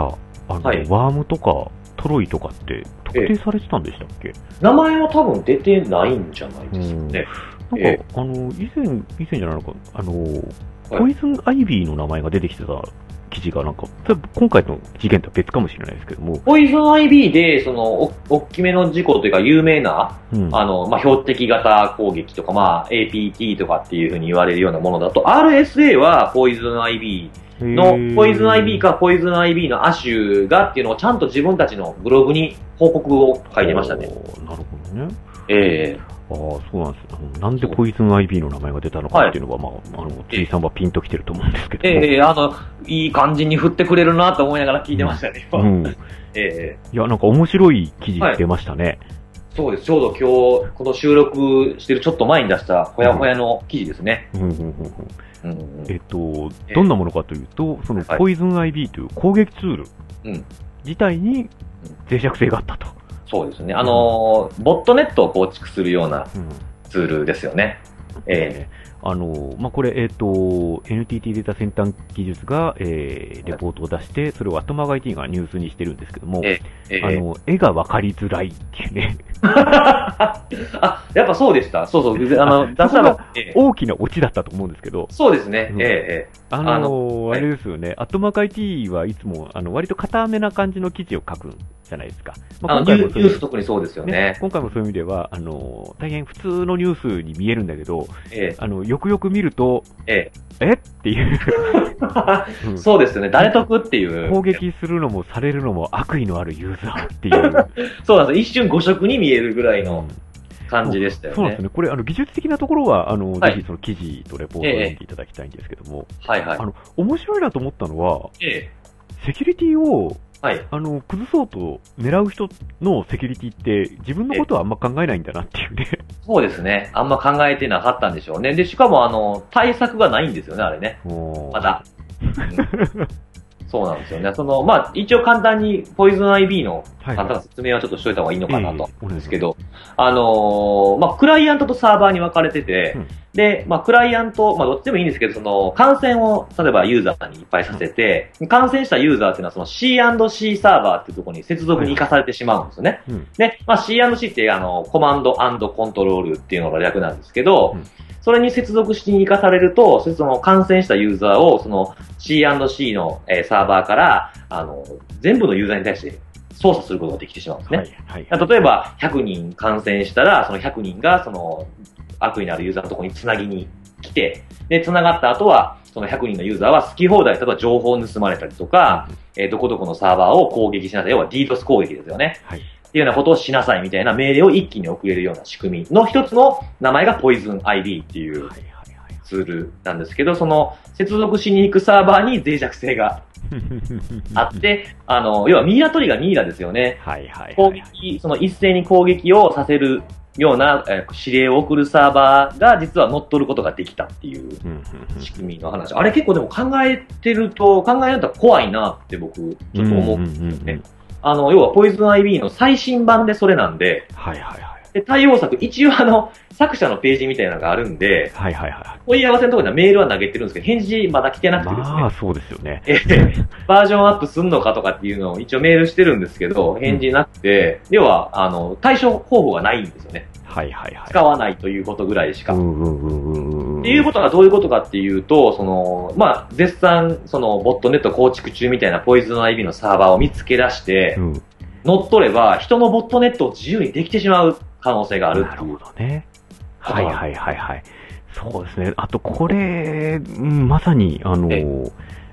あの、はいワームとかトロイとかって特定されてたんでしたっけ、名前は多分出てないんじゃないですかね。なんか、えあの、以前、以前じゃないのか、あの、はい。ポイズンアイビーの名前が出てきてた記事が、なんか、今回の事件とは別かもしれないですけども、ポイズン IB で、その、お、大きめの事故というか、有名な、うん。あの、まあ、標的型攻撃とか、まあ、APT とかっていうふうに言われるようなものだと、RSA はポイズン IB の、ポイズン IB かポイズン IB の亜種がっていうのをちゃんと自分たちのブログに報告を書いてましたね。なるほどね。えああ、そうなんですなんでポイズン IB の名前が出たのかっていうのは、まあ、あの、ええ T さんはピンときてると思うんですけえども。ええあの、いい感じに振ってくれるなと思いながら聞いてましたね。うん。ええいや、なんか面白い記事出ましたね。そうです。ちょうど今日、この収録してるちょっと前に出した、ほやほやの記事ですね。うんうんうんうんうんうん。えっとえ、どんなものかというと、そのはい。ポイズン IB という攻撃ツールうん。自体に脆弱性があったと。そうですね。あのーボットネットを構築するようなうん。ツールですよね。えあの、まあ、これ、えっ、と、NTT データ先端技術が、えーレポートを出して、それをアトマガ IT がニュースにしてるんですけども、えええあの、絵が分かりづらいっていうね、<laughs> あ、やっぱそうでした。そうそう。<laughs> あの、あ出したら、ええ大きなオチだったと思うんですけど、そうですね。うんええええあのあのあれですよね、アトマガ IT はいつも、あの、割と固めな感じの記事を書くじゃないですか。まあのニューニュースそう特にそうですよねね。今回もそういう意味では、あの、大変普通のニュースに見えるんだけど、えあの、よくよく見ると、ええっていう、え <laughs> うんそうですよね。誰得っていう。攻撃するのもされるのも悪意のあるユーザーっていう。<laughs> そうなんです。一瞬誤色に見えるぐらいのうん感じでしたよね。そうなんですね。これ、あの、技術的なところは、あの、はいぜひその記事とレポートを読んでいただきたいんですけども、はいはいあ。の、面白いなと思ったのは、ええセキュリティをはい。あの、崩そうと狙う人のセキュリティって自分のことはあんま考えないんだなっていうね。そうですね。あんま考えてなかったんでしょうね。で、しかもあの、対策がないんですよね、あれね。まだ。う <laughs> んそうなんですよね。その、まあ、一応簡単に、ポイズン IB のはい簡単な説明はちょっとしといた方がいいのかなと。ええお願いしますですけど、あのーまあ、クライアントとサーバーに分かれてて、うんで、まあ、クライアント、まあ、どっちでもいいんですけど、その、感染を、例えばユーザーにいっぱいさせて、感染したユーザーっていうのは、その C&C サーバーっていうところに接続に行かされてしまうんですよね。うんで、まあ、C&C って、あの、コマンドコントロールっていうのが略なんですけど、うんそれに接続しに行かされると、その感染したユーザーを、その C&C の、えーサーバーから、あの、全部のユーザーに対して操作することができてしまうんですね。はい、はい。例えば、100人感染したら、その100人が、その、悪意のあるユーザーのところにつなぎに来て、で、つながった後は、その100人のユーザーは好き放題、例えば情報を盗まれたりとか、えーどこどこのサーバーを攻撃しなさい。要は DDoS 攻撃ですよね。はい。っていうようなことをしなさいみたいな命令を一気に送れるような仕組みの一つの名前が Poison IB っていう。ツールなんですけど、その接続しに行くサーバーに脆弱性が <laughs> あって、あの、要はミイラ取りがミイラですよね。はい、はい、攻はい。撃、その一斉に攻撃をさせるような、えー指令を送るサーバーが実は乗っ取ることができたっていう仕組みの話。あれ結構でも考えてると、考えると怖いなって僕、ちょっと思う。んんんんねあの、要はポイズン IB の最新版でそれなんで、はい、はい、はい。で、対応策、一応あの、作者のページみたいなのがあるんで、はい、はい、は問い合わせのところにはメールは投げてるんですけど、返事まだ来てなくてい。ですね。まあ、そうですよね。<laughs> えーバージョンアップすんのかとかっていうのを一応メールしてるんですけど、返事なくて、要は、あの、対処方法がないんですよね。はい、はい、はい。使わないということぐらいしか。っうんうんうんうんうん。ていうことがどういうことかっていうと、その、まあ、絶賛、その、ボットネット構築中みたいなポイズン IB のサーバーを見つけ出してう、ん。乗っ取れば、人のボットネットを自由にできてしまう可能性があるなるほ。どね。はいはいはいはい。そうですね。あと、これ、うんまさに、あの、え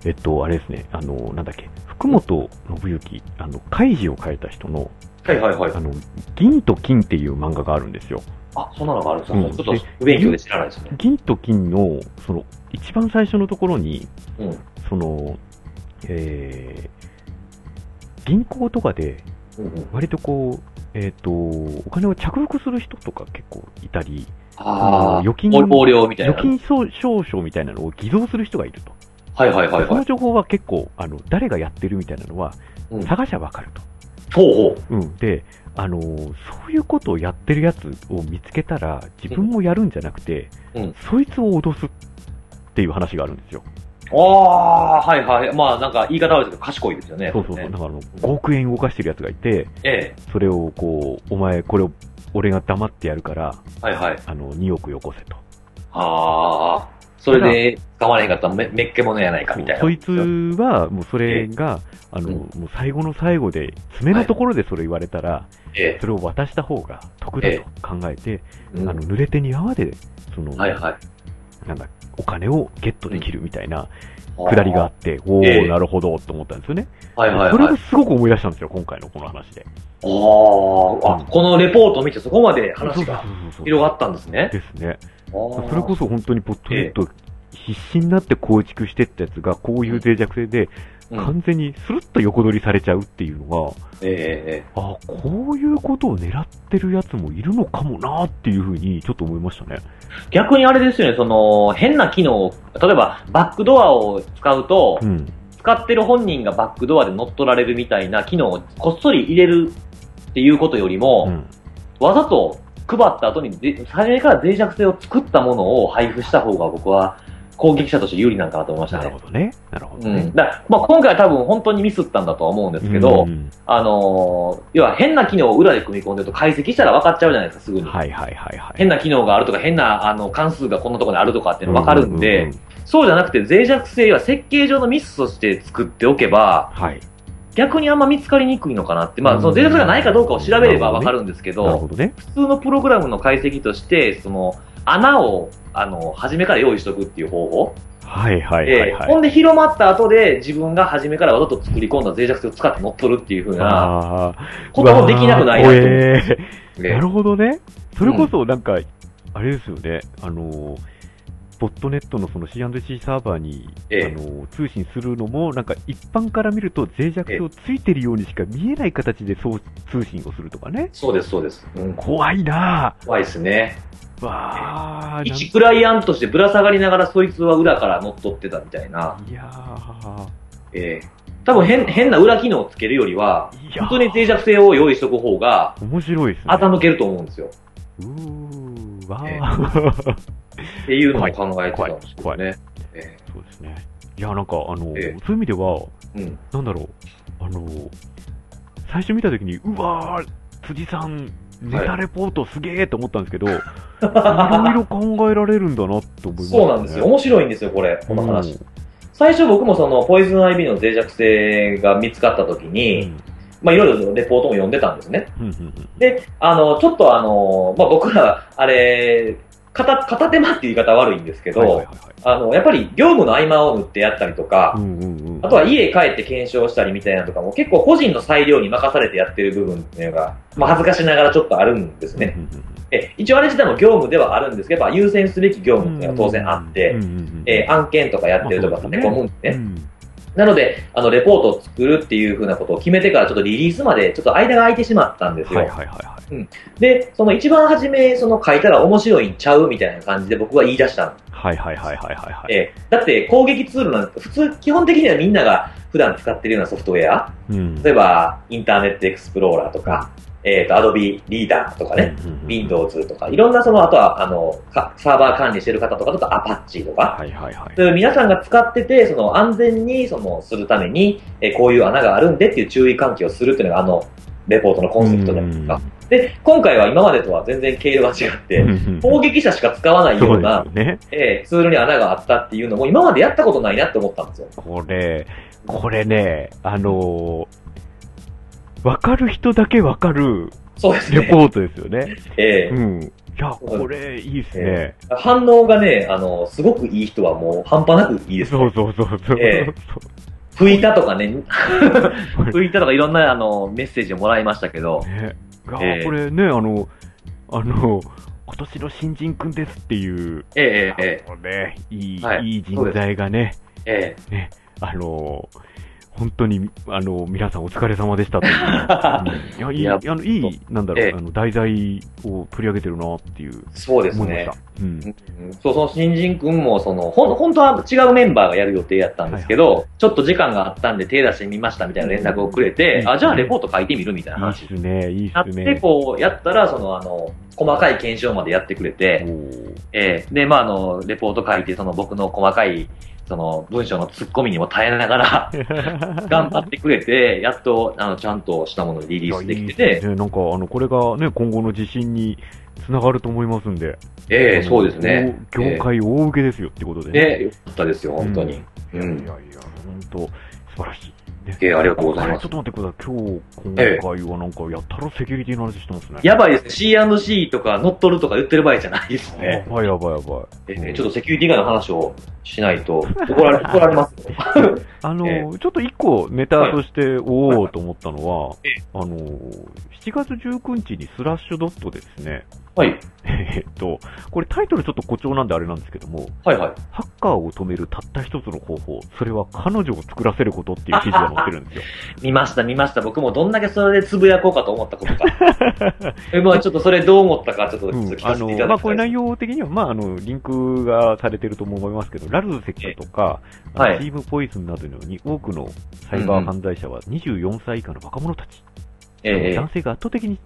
えっと、あれですね、あの、なんだっけ、福本信之、あの、怪事を書いた人の、はいはいはいあ。の、銀と金っていう漫画があるんですよ。あ、そんなのがあるんですか、うんちょっと不勉強で知らないですね。銀と金の、その、一番最初のところに、うん。その、えー、銀行とかで、割とこう、えっ、と、お金を着服する人とか結構いたり、ああ、預金横領みたいな。預金証証書みたいなのを偽造する人がいると。はいはいはいはい。その情報は結構、あの、誰がやってるみたいなのは、うん探しゃわかると。ほうほう。うん。で、あのーそういうことをやってるやつを見つけたら、自分もやるんじゃなくて、うんそいつを脅すっていう話があるんですよ。ああ、はいはい。まあなんか言い方悪いですけど、賢いですよね。そうそうそう。ねだからあの、5億円動かしてるやつがいて、ええ。それをこう、お前、これを、俺が黙ってやるから、はいはい。あの、2億よこせと。ああ、それで使われへんかったらめめっけものやないかみたいな。そいつは、もうそれが、あの、うんもう最後の最後で、爪のところでそれ言われたら、えそれを渡した方が得だと考えて、え。うんあの、濡れ手に泡で、その、はいはい。なんだ、お金をゲットできるみたいなくだりがあって、おー、ええなるほど、と思ったんですよね。はいはいそれはい。がすごく思い出したんですよ、今回のこの話で。あーあ、このレポートを見てそこまで話が広がったんですね。ですね。それこそ本当にポットネット、必死になって構築してったやつが、こういう脆弱性で、うん完全にスルッと横取りされちゃうっていうのが、えええあこういうことを狙ってるやつもいるのかもなっていうふうにちょっと思いましたね。え逆にあれですよね、その、変な機能、例えばバックドアを使うと、うん。使ってる本人がバックドアで乗っ取られるみたいな機能をこっそり入れるっていうことよりも、うん。わざと配った後にで、初めから脆弱性を作ったものを配布した方が僕は攻撃者として有利なんかなと思いましたねなるほ。どね。なるほどねうん。。だまあ、今回は多分本当にミスったんだとは思うんですけど、うんあのー要は変な機能を裏で組み込んでると解析したら分かっちゃうじゃないですか、すぐに。はいはいはいはい。変な機能があるとか、変なあの関数がこんなところにあるとかっていうの分かるんで、うううそうじゃなくて脆弱性は設計上のミスとして作っておけば、はい。逆にあんま見つかりにくいのかなって、まあ、うんその脆弱性がないかどうかを調べれば分かるんですけど、なるほどね。普通のプログラムの解析として、その、穴を、あの、初めから用意しとくっていう方法。はいはいはいではい。ほんで広まった後で自分が初めからわざと作り込んだ脆弱性を使って乗っ取るっていう風なああ。こともできなくないなとえねなるほどね。それこそなんか、あれですよね、あの、ボットネットのその C&C サーバーに、ええあの通信するのも、なんか一般から見ると脆弱性をついてるようにしか見えない形でそう通信をするとかね。そうです、そうです。うん、怖いな怖いですね。ぁ。わー一クライアントとしてぶら下がりながらそいつは裏から乗っ取ってたみたいな。いやー。ええ多分変、変な裏機能をつけるよりは、本当に脆弱性を用意しとく方が、面白いですね。欺けると思うんですよ。うーわええー。<laughs> っていうのを考えてたんですけどね。えそうですね。いや、なんか、あの、ええそういう意味では、えうん。なんだろう、あの、最初見たときに、うわー、辻さん、ネタレポートすげーと思ったんですけど、いろいろ考えられるんだなと思います、ね。そうなんですよ。面白いんですよ、これ、この話。うん最初僕もその、ポイズン IB の脆弱性が見つかった時に、まあいろいろレポートも読んでたんですね。うんうんうんで、あの、ちょっとあの、まあ僕ら、あれ、片、片手間っていう言い方は悪いんですけど、はいはいはいはいあの、やっぱり業務の合間を縫ってやったりとか、うんうんうんあとは家帰って検証したりみたいなのとかも結構個人の裁量に任されてやってる部分っていうのが、まあ恥ずかしながらちょっとあるんですね。うんうんうんえ一応あれ自体も業務ではあるんですけど、優先すべき業務っていうのは当然あって、うんうんうんえー案件とかやってるとか立て込むんでね。うんなので、あの、レポートを作るっていうふうなことを決めてからちょっとリリースまでちょっと間が空いてしまったんですよ。はいはいはいはい。で、その一番初め、その書いたら面白いんちゃうみたいな感じで僕は言い出したの。はいはいはいはいはいはい。えーだって攻撃ツールなんて普通、基本的にはみんなが普段使ってるようなソフトウェア、うん例えばインターネットエクスプローラーとか、えっ、と、Adobe リーダーとかね、うんうんうん Windows とか、いろんなその、あとは、あの、かサーバー管理してる方とかだと Apache とか、はいはいはい。そういう皆さんが使ってて、その安全にそのするために、えーこういう穴があるんでっていう注意喚起をするっていうのがあの、レポートのコンセプトじゃないですか。で、今回は今までとは全然経路が違って、うん攻撃者しか使わないようなそうね。えーツールに穴があったっていうのも今までやったことないなって思ったんですよ。これ、これね、あのーわかる人だけわかるそうですね。レポートですよね。えーうん。いや、これ、いいですね。反応がね、あの、すごくいい人はもう半端なくいいです、そうそうそうそう。ええ。拭いたとかね、<laughs> 拭いたとかいろんなあのメッセージをもらいましたけど、ね、ええ。これね、あの、あの、今年の新人くんですっていう、えええあのね、いい、はい。いい人材がね、ええね、あの、本当に、あの、皆さんお疲れ様でしたという。<laughs> うん。いや、いい、あの、いい、なんだろう、ええ。あの、題材を取り上げてるなっていう、そうですね。うん。うん。そう、その新人くんも、その、ほん、本当は違うメンバーがやる予定やったんですけど、ちょっと時間があったんで手出してみましたみたいな連絡をくれて、うん。あ、じゃあレポート書いてみるみたいないいっ話すね、いいっすね。こう、やったら、その、あの、細かい検証までやってくれて、え。で、まあ、あの、レポート書いて、その僕の細かい、その、文章の突っ込みにも耐えながら、<laughs> 頑張ってくれて、やっと、あの、ちゃんとしたものをリリースできていやいいね、なんか、あの、これがね、今後の自信につながると思いますんで。ええあのそうですね。業業界大受けですよってことでね、よかったですよ、本当に。うん。いやうんいや本当素晴らしい。ねええありがとうございますあちょっと待ってください。今日、ええ今回はなんか、やたらセキュリティの話してますね。やばいですね。C&C とか乗っ取るとか言ってる場合じゃないですね。やばいやばいやばい。ええちょっとセキュリティ以外の話をしないと怒られ、<laughs> 怒られますよ。あの、<laughs> えちょっと一個ネタとしておおうと思ったのは、えあの、7月19日にスラッシュドットでですね、はい。<laughs> えっと、これタイトルちょっと誇張なんであれなんですけども、はいはい。ハッカーを止めるたった一つの方法、それは彼女を作らせることっていう記事が載ってるんですよ。見ました、見ました。僕もどんだけそれでつぶやこうかと思ったことか。えまあちょっとそれどう思ったか、ちょっとうん聞かあのせていただきたい、まあ、これ内容的には、まあ、あの、リンクがされてると思いますけど、ラルズセクトとか、はいチームポイズンなどのように多くのサイバー犯罪者は24歳以下の若者たち、ええ男性が圧倒的に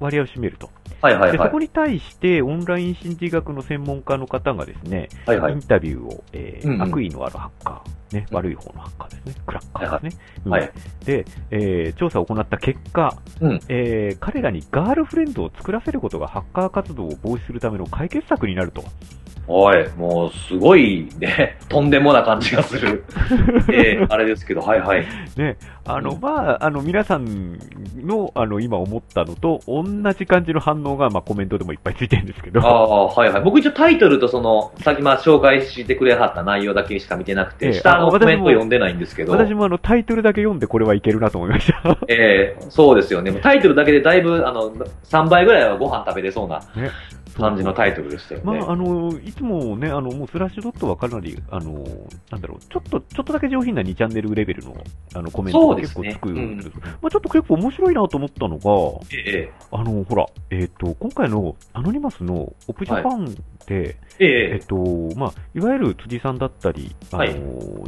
割合を占めると。はいはいはいでそこ。に対して、オンライン心理学の専門家の方がですね、はいはいイン。タビューを、えーうんうん悪意のあるハッカー、ね、うん悪い方のハッカーですね、クラッカーですね。うんはい。で、えー調査を行った結果、うんえー彼らにガールフレンドを作らせることがハッカー活動を防止するための解決策になると。おい、もうすごいね、<laughs> とんでもな感じがする。<laughs> ええあれですけど、はいはい。ね、あの、うんまあ、あの、皆さんの、あの、今思ったのと、同じ感じの反応が、まあ、コメントでもいっぱいついてるんですけど。ああ、はいはい。僕一応タイトルとその、さっきまあ紹介してくれはった内容だけしか見てなくて、ええ下のあコメント読んでないんですけど、私もあの、タイトルだけ読んでこれはいけるなと思いました。ええそうですよね。タイトルだけでだいぶ、あの、3倍ぐらいはご飯食べれそうなね感じのタイトルでしたよね。まあ、あの、いつもね、あの、もうスラッシュドットはかなり、あの、なんだろう、ちょっと、ちょっとだけ上品な2チャンネルレベルの、あの、コメントが結構つくんですけど、まあ、ちょっと結構面白いなと思ったのが、ええ、あの、ほら、えっ、と、今回のアノニマスのオプジャパンで、ええ。っえ、と、まあ、いわゆる辻さんだったり、あの、はい。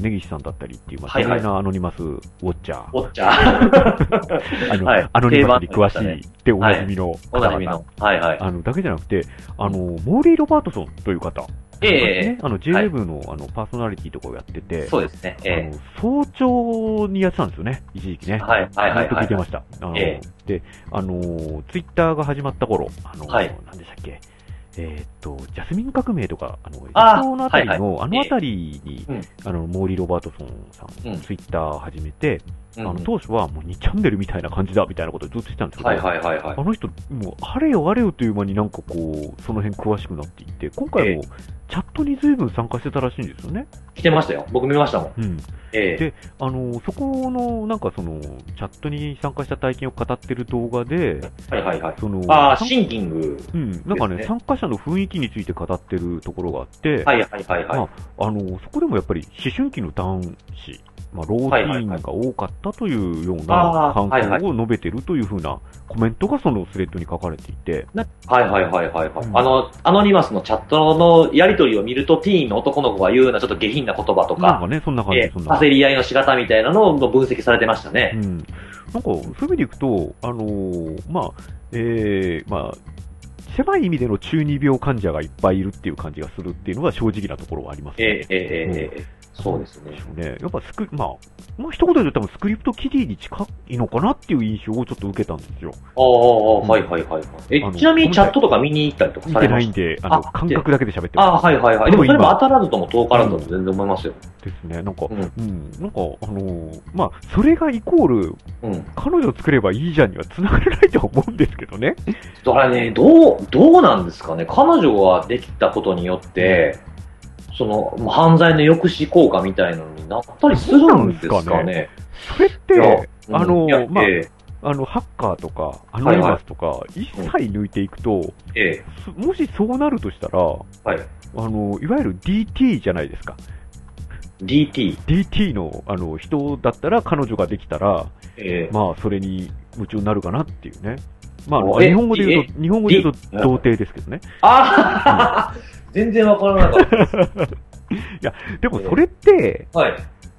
根岸さんだったりっていう、まあ、はいはい。有名なアノニマスウォッチャー、おっちゃん。<laughs> あの、はい。アノニマスに詳しいっておなじみのお方々。はいはい。あの、だけじゃなくて、あの、モーリー・ロバートソンという方、ええ。ね、あの、JWEB の、あの、パーソナリティとかをやってて、そうですね。えあの、早朝にやってたんですよね、一時期ね。え。はい。はい。はい。ずっとはい聞いてました。あの、あの、ツイッターが始まった頃、あの、はい。何でしたっけ、えーっと、ジャスミン革命とか、あの、あのあたりの、はいはい。あのあたりに、うん。あの、モーリー・ロバートソンさん、うん。ツイッター始めて、うんあの、当初はもう2チャンネルみたいな感じだ、みたいなことをずっとしてたんですけど、はいはいはいはいあ。の人、もう、あれよあれよという間になんかこう、その辺詳しくなっていって、今回も、チャットに随分参加してたらしいんですよね。来てましたよ。僕見ましたもん。うん。ええ。であの、そこの、なんかその、チャットに参加した体験を語ってる動画で、はいはいはい。その、あ thinking。うん、なんかね参加者の雰囲気について語ってるところがあって、はいはいはいはい。まあの、そこでもやっぱり思春期の男子、まあ、ローティーンが多かったというような感想を述べてるというふうなコメントがそのスレッドに書かれていて、はいはいはいはいはい。うんあの、 Anonymous のチャットのやりとりを見ると、ティーンの男の子が言うようなちょっと下品な言葉とか、なんかね、そんな感じ、えー、煽り合いの仕方みたいなのを分析されてましたね。うん。なんか、そういう意味でいくと、あのーまあ、えー、まあ、狭い意味での中二病患者がいっぱいいるっていう感じがするっていうのが正直なところはありますね。ええええええそうですね。ね。やっぱスク、まあ、まあ一言で言うと多分スクリプトキリに近いのかなっていう印象をちょっと受けたんですよ。ああ、はいはいはいはい。えちなみにチャットとか見に行ったりとか見てされました？ないんで、あの、あ感覚だけで喋ってああ、ます。はいはいはい。でもそれも当たらずとも遠からずとも全然思いますよ。ですね。なんか、ううんん、なんか、あのーまあ、それがイコール、うん。彼女作ればいいじゃんには繋がらないとは思うんですけどね。だからね、どう、どうなんですかね。彼女ができたことによって、その、まあ犯罪の抑止効果みたいなのになったりするんですかね。それって、あのまあえあの、ハッカーとか、アノニマスとか、一切抜いていくと、えもしそうなるとしたら、はい。あの、いわゆる DT じゃないですか。DT。DT の、あの、人だったら、彼女ができたら、ええまあ、それに夢中になるかなっていうね。まあ日本語で言うと、日本語で言うと、童貞ですけどね。ああ全然わからなかった。<laughs> でも、それって、はい。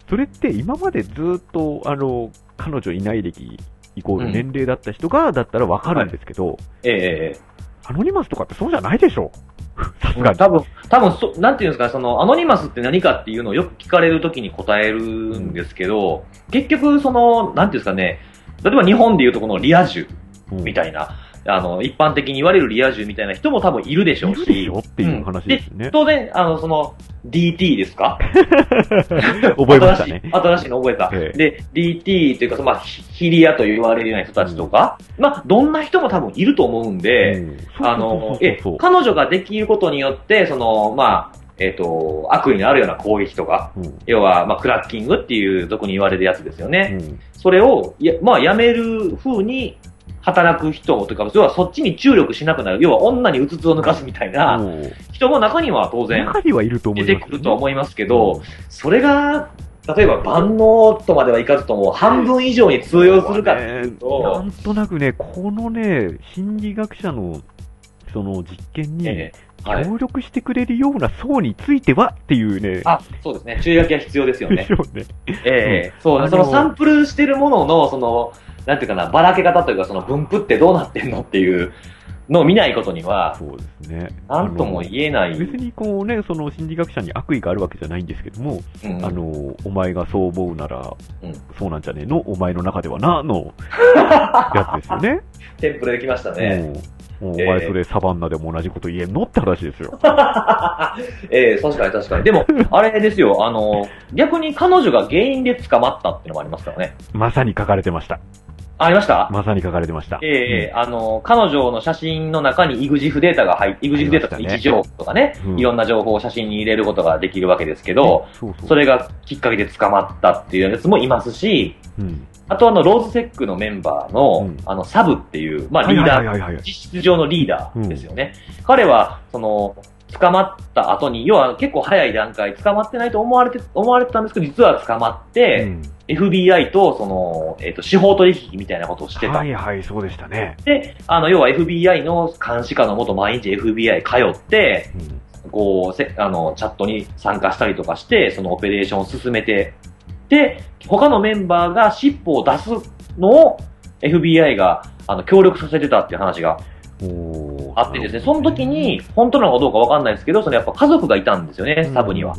それって今までずっと、あの、彼女いない歴イコールうん。年齢だった人が、だったらわかるんですけど、ええええアノニマスとかってそうじゃないでしょ？<laughs> さすがに。多分、多分そ、なんていうんですか、その、アノニマスって何かっていうのをよく聞かれるときに答えるんですけど、結局、その、なんていうんですかね、例えば日本でいうとこのリア充うんみたいな、あの、一般的に言われるリア充みたいな人も多分いるでしょうし。いるっていう話ですよね。うん。当然、あの、その、DT ですか？<laughs> 覚えましたね。新しい新しいの覚えた。ええ。で、DT というか、まあ、ヒヒリアと言われるような人たちとか、まあ、どんな人も多分いると思うんで、あのえ彼女ができることによって、その、まあ、えっ、と、悪意のあるような攻撃とか、うん。要は、まあ、クラッキングっていう俗に言われるやつですよね。うん。それを、やまあ、やめる風に働く人というか、要はそっちに注力しなくなる。要は女にうつつを抜かすみたいな人も中には当然。出てくるとは思いますけど、それが、例えば万能とまではいかずとも、半分以上に通用するかっていうなと、んとなくね、このね、心理学者の、その実験に。協力してくれるような層についてはっていうね、あ、そうですね。注意書きは必要ですよねね。ええそう、そのサンプルしてるものの、その、なんていうかな、ばらけ方というか、その分布ってどうなってんのっていうのを見ないことには、そうですね。なんとも言えない。別にこうね、その心理学者に悪意があるわけじゃないんですけども、うんあの、お前がそう思うなら、うんそうなんじゃねえの？お前の中ではな、の <laughs> やつですよね。テンプレできましたね。お前それサバンナでも同じこと言えんのって話ですよ。<laughs> ええ確かに確かに。でも、<laughs> あれですよ、あの、逆に彼女が原因で捕まったってのもありますからね。まさに書かれてました。ありました？まさに書かれてました。ええあの、彼女の写真の中に EXIF データが入って、EXIF データとかありましたね位置情報とかね、うんいろんな情報を写真に入れることができるわけですけど。それがきっかけで捕まったっていうやつもいますし、うん。あとあの、ローズセックのメンバーの、うんあの、サブっていう、まあリーダー。実質上のリーダーですよね。彼は、その、捕まった後に、要は結構早い段階、捕まってないと思われて、思われてたんですけど、実は捕まって、うん FBI と、その、えっ、と、司法取引みたいなことをしてた。はいはい、そうでしたね。で、あの、要は FBI の監視下のもと毎日 FBI 通って、うん。こう、せあの、チャットに参加したりとかして、そのオペレーションを進めて、で、他のメンバーが尻尾を出すのを FBI が、あの、協力させてたっていう話があってですね、その時に、本当なのかどうかわかんないですけど、そのやっぱ家族がいたんですよね、サブには。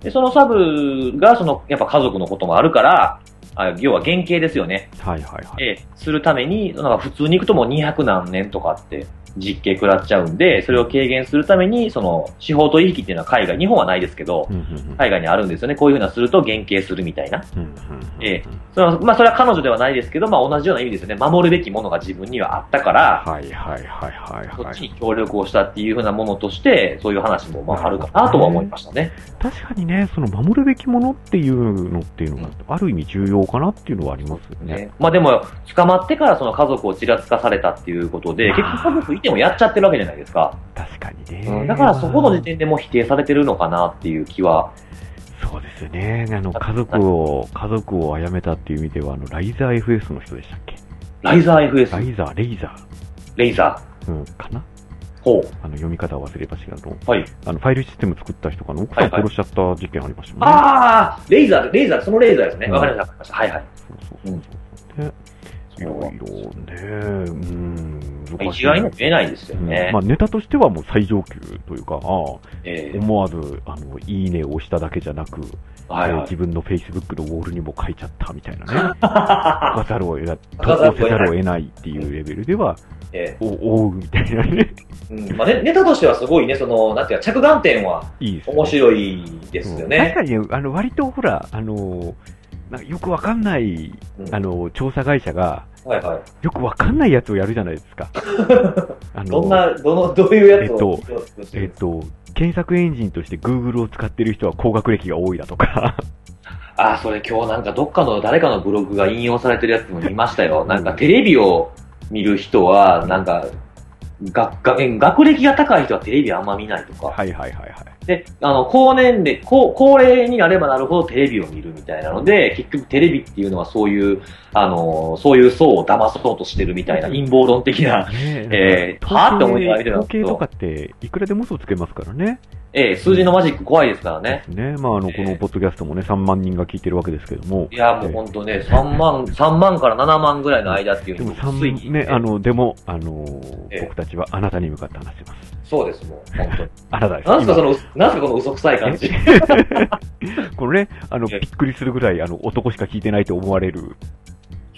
でそのサブが、その、やっぱ家族のこともあるから、あ要は原型ですよね。はいはいはい。えするために、なんか普通に行くともう200何年とかって実刑食らっちゃうんで、それを軽減するために、その、司法取引っていうのは海外、日本はないですけど海外にあるんですよね。こういうふうなすると減刑するみたいな。ええそのまあ、それは彼女ではないですけど、まあ、同じような意味ですよね。守るべきものが自分にはあったから、はいはいはいはいはいこっちに。協力をしたっていうふうなものとして、そういう話もまああるかなとは思いましたね。確かにね、その守るべきものっていうのっていうのが、ある意味重要かなっていうのはありますよね。ねまあでも、捕まってからその家族をちらつかされたっていうことで、まあ結局家族いてもやっちゃってるわけじゃないですか。確かにね。うんだからそこの時点でもう否定されてるのかなっていう気は。そうですよね。あの、家族を、家族を殺めたっていう意味では、あの、ライザー FS の人でしたっけ？ライザー FS、ライザー、レイザレイザー、うん、かな？ー、ほう。あの、読み方を忘れましたけど、はい。あの、ファイルシステム作った人が、あの奥さんはいはい殺しちゃった事件ありましたもんね。ああ、レイザー、レイザー、そのレイザーですね。うんわかりました、わかりました。はいはい。そうそうそうそう。で、いろいろね、うん、難しい一概にも言えないですようんね。まあ、ネタとしてはもう最上級というか、ええ思わず、あの、いいねを押しただけじゃなく、はいはいえー自。分の Facebook のウォールにも書いちゃったみたいなね。<laughs> 書かざるを得ない、投稿せざるを得ないっていうレベルでは、えお、おうみたいなね。えうんまあね、ネタとしてはすごいね、その、なんていうか、着眼点はいいね。面白いですようんね確。かに、あの、割とほら、あの、なんかよくわかんない、うんあの、調査会社が、はいはい。よくわかんないやつをやるじゃないですか。<laughs> あのどんな、どの、どういうやつをえっと、検索エンジンとして Google を使ってる人は高学歴が多いだとか。<laughs> ああ、それ今日なんかどっかの誰かのブログが引用されてるやつも見ましたよ。なんかテレビを見る人は、なんか、学学歴が高い人はテレビあんま見ないとか。はいはいはいはい。で、あの、高年齢、高、高齢になればなるほどテレビを見るみたいなので、結局テレビっていうのはそういう、あの、そういう層を騙そうとしてるみたいな陰謀論的な、ねえーはぁって思いながら見てたんですけど統計とかって、いくらでも嘘つけますからね。ええ数字のマジック怖いですからね。ね。まあ、あの、このポッドキャストもね、3万人が聞いてるわけですけども。いや、もう本当ね、3万、<laughs> 3万から7万ぐらいの間っていうでものを推3、ね、あの、でも、あのええ僕たちはあなたに向かって話してます。そうです、もう、本当に。<laughs> あなたです。なんすか、そ今の、なんすか、この嘘くさい感じ。<laughs> これね、あの、ええびっくりするぐらい、あの、男しか聞いてないと思われる、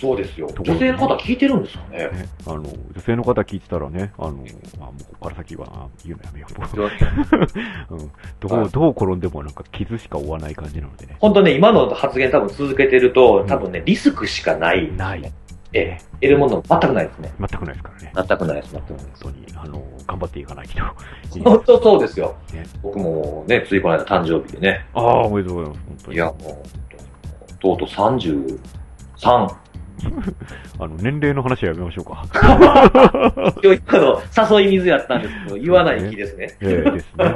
そうですよ。女性の方聞いてるんですかね。ね、あの、女性の方聞いてたらね、あの、あ、もうここから先は、あ言うのやめよう。<laughs> うん。どう、はいどう転んでもなんか傷しか負わない感じなのでね。本当ね、今の発言多分続けてると、多分ね、リスクしかない。ない。ええ、得るもの全くないですね。全くないですからね。全くないです、全くないです。本当に、あの、頑張っていかないと。<laughs> 本当そうですよね。僕もね、ついこの間誕生日でね。ああ、おめでとうございます。本当に。いや、もう、とうとう33。<laughs> あの、年齢の話はやめましょうか。<laughs> 今日今の誘い水やったんですけど、言わない気ですね。ええですね。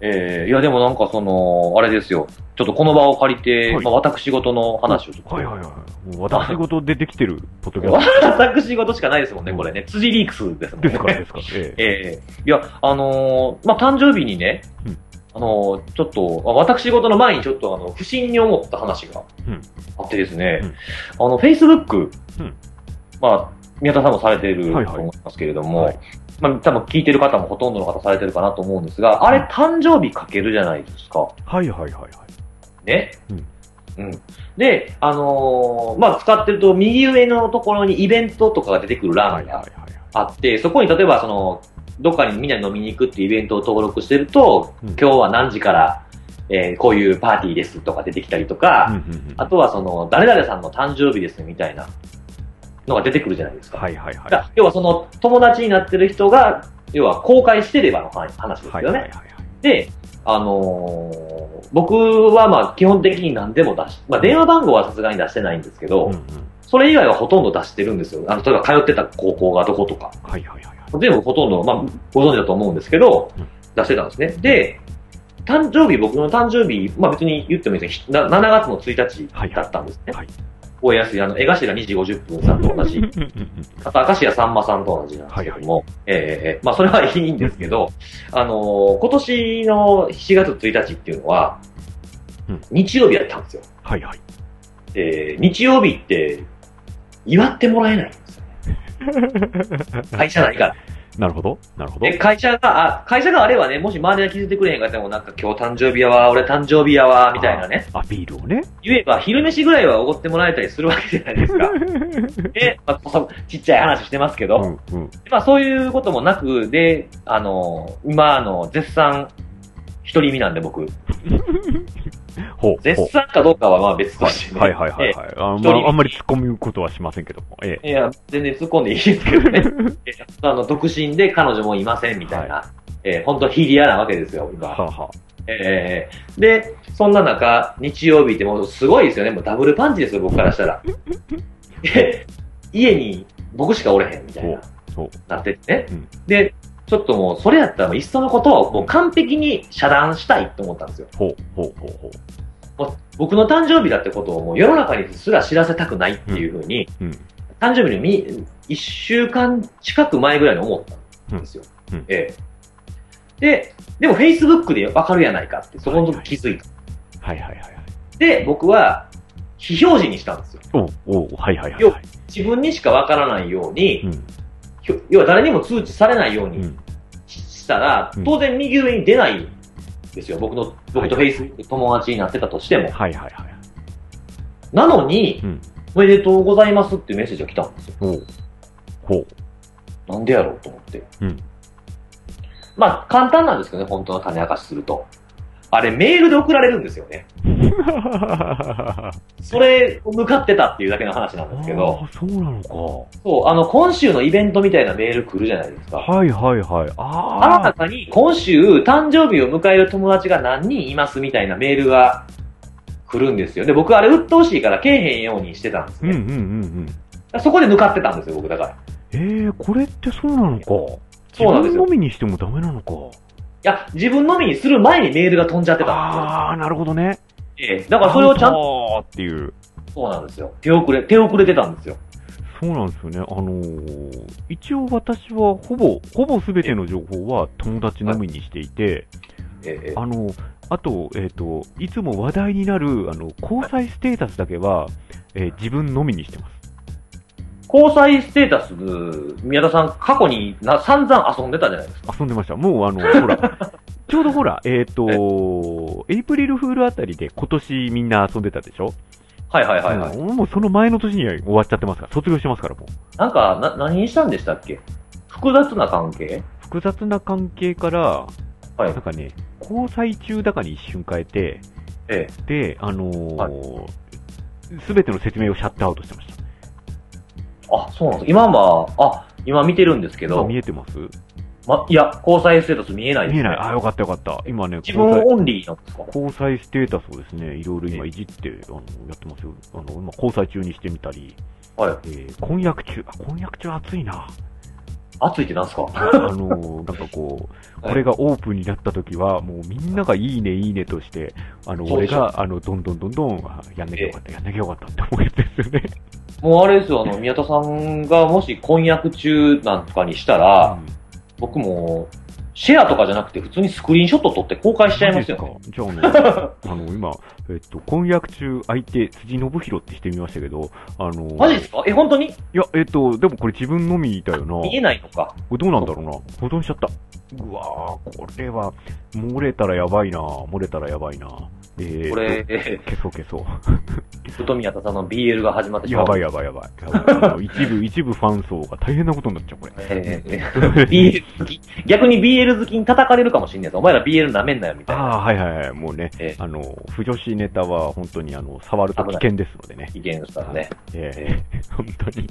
えええいやでもなんかその、あれですよ。ちょっとこの場を借りて、はいまあ私事の話をちょっと。えはいはいはい。もう私事でできてるポッドキャス <laughs> 私事しかないですもんね、これね。辻リークスですもんね。トですからですから。<laughs> ええええいや、あのーまあ、誕生日にね、うんあのーちょっと、まあ私事の前にちょっとあの、不審に思った話がうんあってですね、うんあの、Facebook、うんまあ、宮田さんもされてるとはいはい思いますけれども、はいまあ、多分聞いてる方もほとんどの方されてるかなと思うんですが、あれ誕生日かけるじゃないですか。はいはいはいはい。ね？うん。うん。で、あのーまあ、使ってると右上のところにイベントとかが出てくる欄が。あって、そこに例えばその、どっかにみんなで飲みに行くっていうイベントを登録してると、うん今日は何時から、えーこういうパーティーですとか出てきたりとか、うんうんうんあとはその、誰々さんの誕生日ですみたいなのが出てくるじゃないですか。はいはいはい。要はその、友達になってる人が、要は公開してればの話話ですよね。はいはいはいはい。で、あのー僕はまあ基本的に何でも出し、まあ電話番号はさすがに出してないんですけど、うんうん。それ以外はほとんど出してるんですよ。あの、例えば通ってた高校がどことか。はいはいはいはい。全部ほとんど、まあ、ご存知だと思うんですけどうん、出してたんですね。で、誕生日、僕の誕生日、まあ別に言ってもいいですけど、な7月の1日だったんですね。はい覚えやすい、あの、江頭2時50分さんと同じあと、明石家さんまさんと同じなんですけども、ええええまあそれはいいんですけど、あのー今年の7月1日っていうのはうん、日曜日やったんですよ。はいはい。えー日曜日って、祝ってもらえないんですよね。<laughs> 会社ないから。なるほど。なるほど。で、会社が、あ、会社があればね、もし周りが気づいてくれへんかったらも、なんか今日誕生日やわ、俺誕生日やわ、みたいなね。アピールをね。言えば、昼飯ぐらいはおごってもらえたりするわけじゃないですか。<laughs> で、まあ、ちっちゃい話してますけど、うんうん。まあそういうこともなく、で、あの、今、あの、絶賛、一人身なんで僕、<laughs> ほう。絶賛かどうかはまあ別としてね。はいはいはいえはい。あまあ、あんまり突っ込むことはしませんけども。ええ。いや、全然突っ込んでいいですけどね。<laughs> えあの、独身で彼女もいませんみたいな。えー、本当ヒリアなわけですよ、今。はあはえー、で、そんな中、日曜日ってもうすごいですよね。もうダブルパンチですよ、僕からしたら。<laughs> で、家に僕しかおれへんみたいな、そう。なっててね。うんで、ちょっともう、それやったら、いっそのことをもう完璧に遮断したいと思ったんですよ。ほうほうほうほもう僕の誕生日だってことをもう世の中にすら知らせたくないっていうふうに、う。うん。誕生日のみ一週間近く前ぐらいに思ったんですよ。うんうんええ。で、でも Facebook でわかるやないかって、そこの時気づいた。はいはいはいはい。で、僕は、非表示にしたんですよ。おうおうはいはいはいよはい。自分にしかわからないように、要は誰にも通知されないようにうん。ししたらうん、当然右上に出ないんですよ。僕の、僕と Facebook 友達になってたとしても。はいはいはい。なのに、うん。おめでとうございますっていうメッセージが来たんですよ。ほう。ほう。なんでやろうと思って。うん。まあ、簡単なんですけどね、本当の種明かしすると。あれ、メールで送られるんですよね。<laughs> それ、向かってたっていうだけの話なんですけど、そうなのそう、あの、今週のイベントみたいなメール来るじゃないですか。か。はいはいはい。あああ。なたに今週誕生日を迎える友達が何人いますみたいなメールが来るんですよ。で、僕あれ鬱陶しいからけえへんようにしてたんですね。うんうんうんうん。そこで向かってたんですよ、僕だから。いええこれってそうなのか。そうなんですよのみにしてもダメなのか。や、自分のみにする前にメールが飛んじゃってたんああ、なるほどね。ええだからそれをちゃんと、と。っていう。そうなんですよ。手遅れ、手遅れてたんですよ。そうなんですよね。あのー一応私はほぼ、ほぼすべての情報は友達のみにしていて、ええあの、あと、えっ、と、いつも話題になる、あの、交際ステータスだけは、えー自分のみにしてます。交際ステータス、宮田さん、過去にな散々遊んでたじゃないですか。遊んでました。もうあの、<laughs> ほら、ちょうどほら、えっ、と、エイプリルフールあたりで今年みんな遊んでたでしょ？はいはいはいはい。うんもうその前の年には終わっちゃってますから、卒業してますからもう。なんか、な、何にしたんでしたっけ？複雑な関係？複雑な関係から、はいなんかね、交際中だかに一瞬変えて、ええ。で、あのーすべての説明をシャットアウトしてました。あ、そうなんです。今は、あ、今見てるんですけど今見、えてます？ま、いや、交際ステータス見えないです、ね。見えない。あ、よかったよかった。今ね、自分オンリーなんですか？交際ステータスをですね、いろいろ今いじって、あの、やってますよ。あの、今交際中にしてみたり、はい。えー婚約中、あ、婚約中暑いな。暑いってなんですか？あの、なんかこう、これがオープンになった時は、もうみんながいいね、いいねとして、あの、俺が、あの、どんどんどんどん、あやんなきゃよかった、やんなきゃよかったって思うやつですよね。もうあれですよ、あの、宮田さんがもし婚約中なんとかにしたら、僕も、シェアとかじゃなくて普通にスクリーンショット撮って公開しちゃいますよ、ね。じゃあ、あの、あの、今、えっと、婚約中相手、辻信弘ってしてみましたけど、あの、マジですか？え、本当に？いや、えっと、でもこれ自分のみだよな。見えないのか。これどうなんだろうな。保存しちゃった。うわー、これは、漏れたらやばいな漏れたらやばいなえーと、これ、え消そう消そう。太宮さんの BL が始まってしまう。やばいやばいやばい。やばい一部、一部ファン層が大変なことになっちゃう、これ。えー BL。逆に BL 好きに叩かれるかもしんないです。お前ら BL 舐めんなよ、みたいな。ああ、はいはいはい。もうねえ、あの、不女子ネタは本当にあの、触ると危険ですのでね。意見したらね。ええ本当に。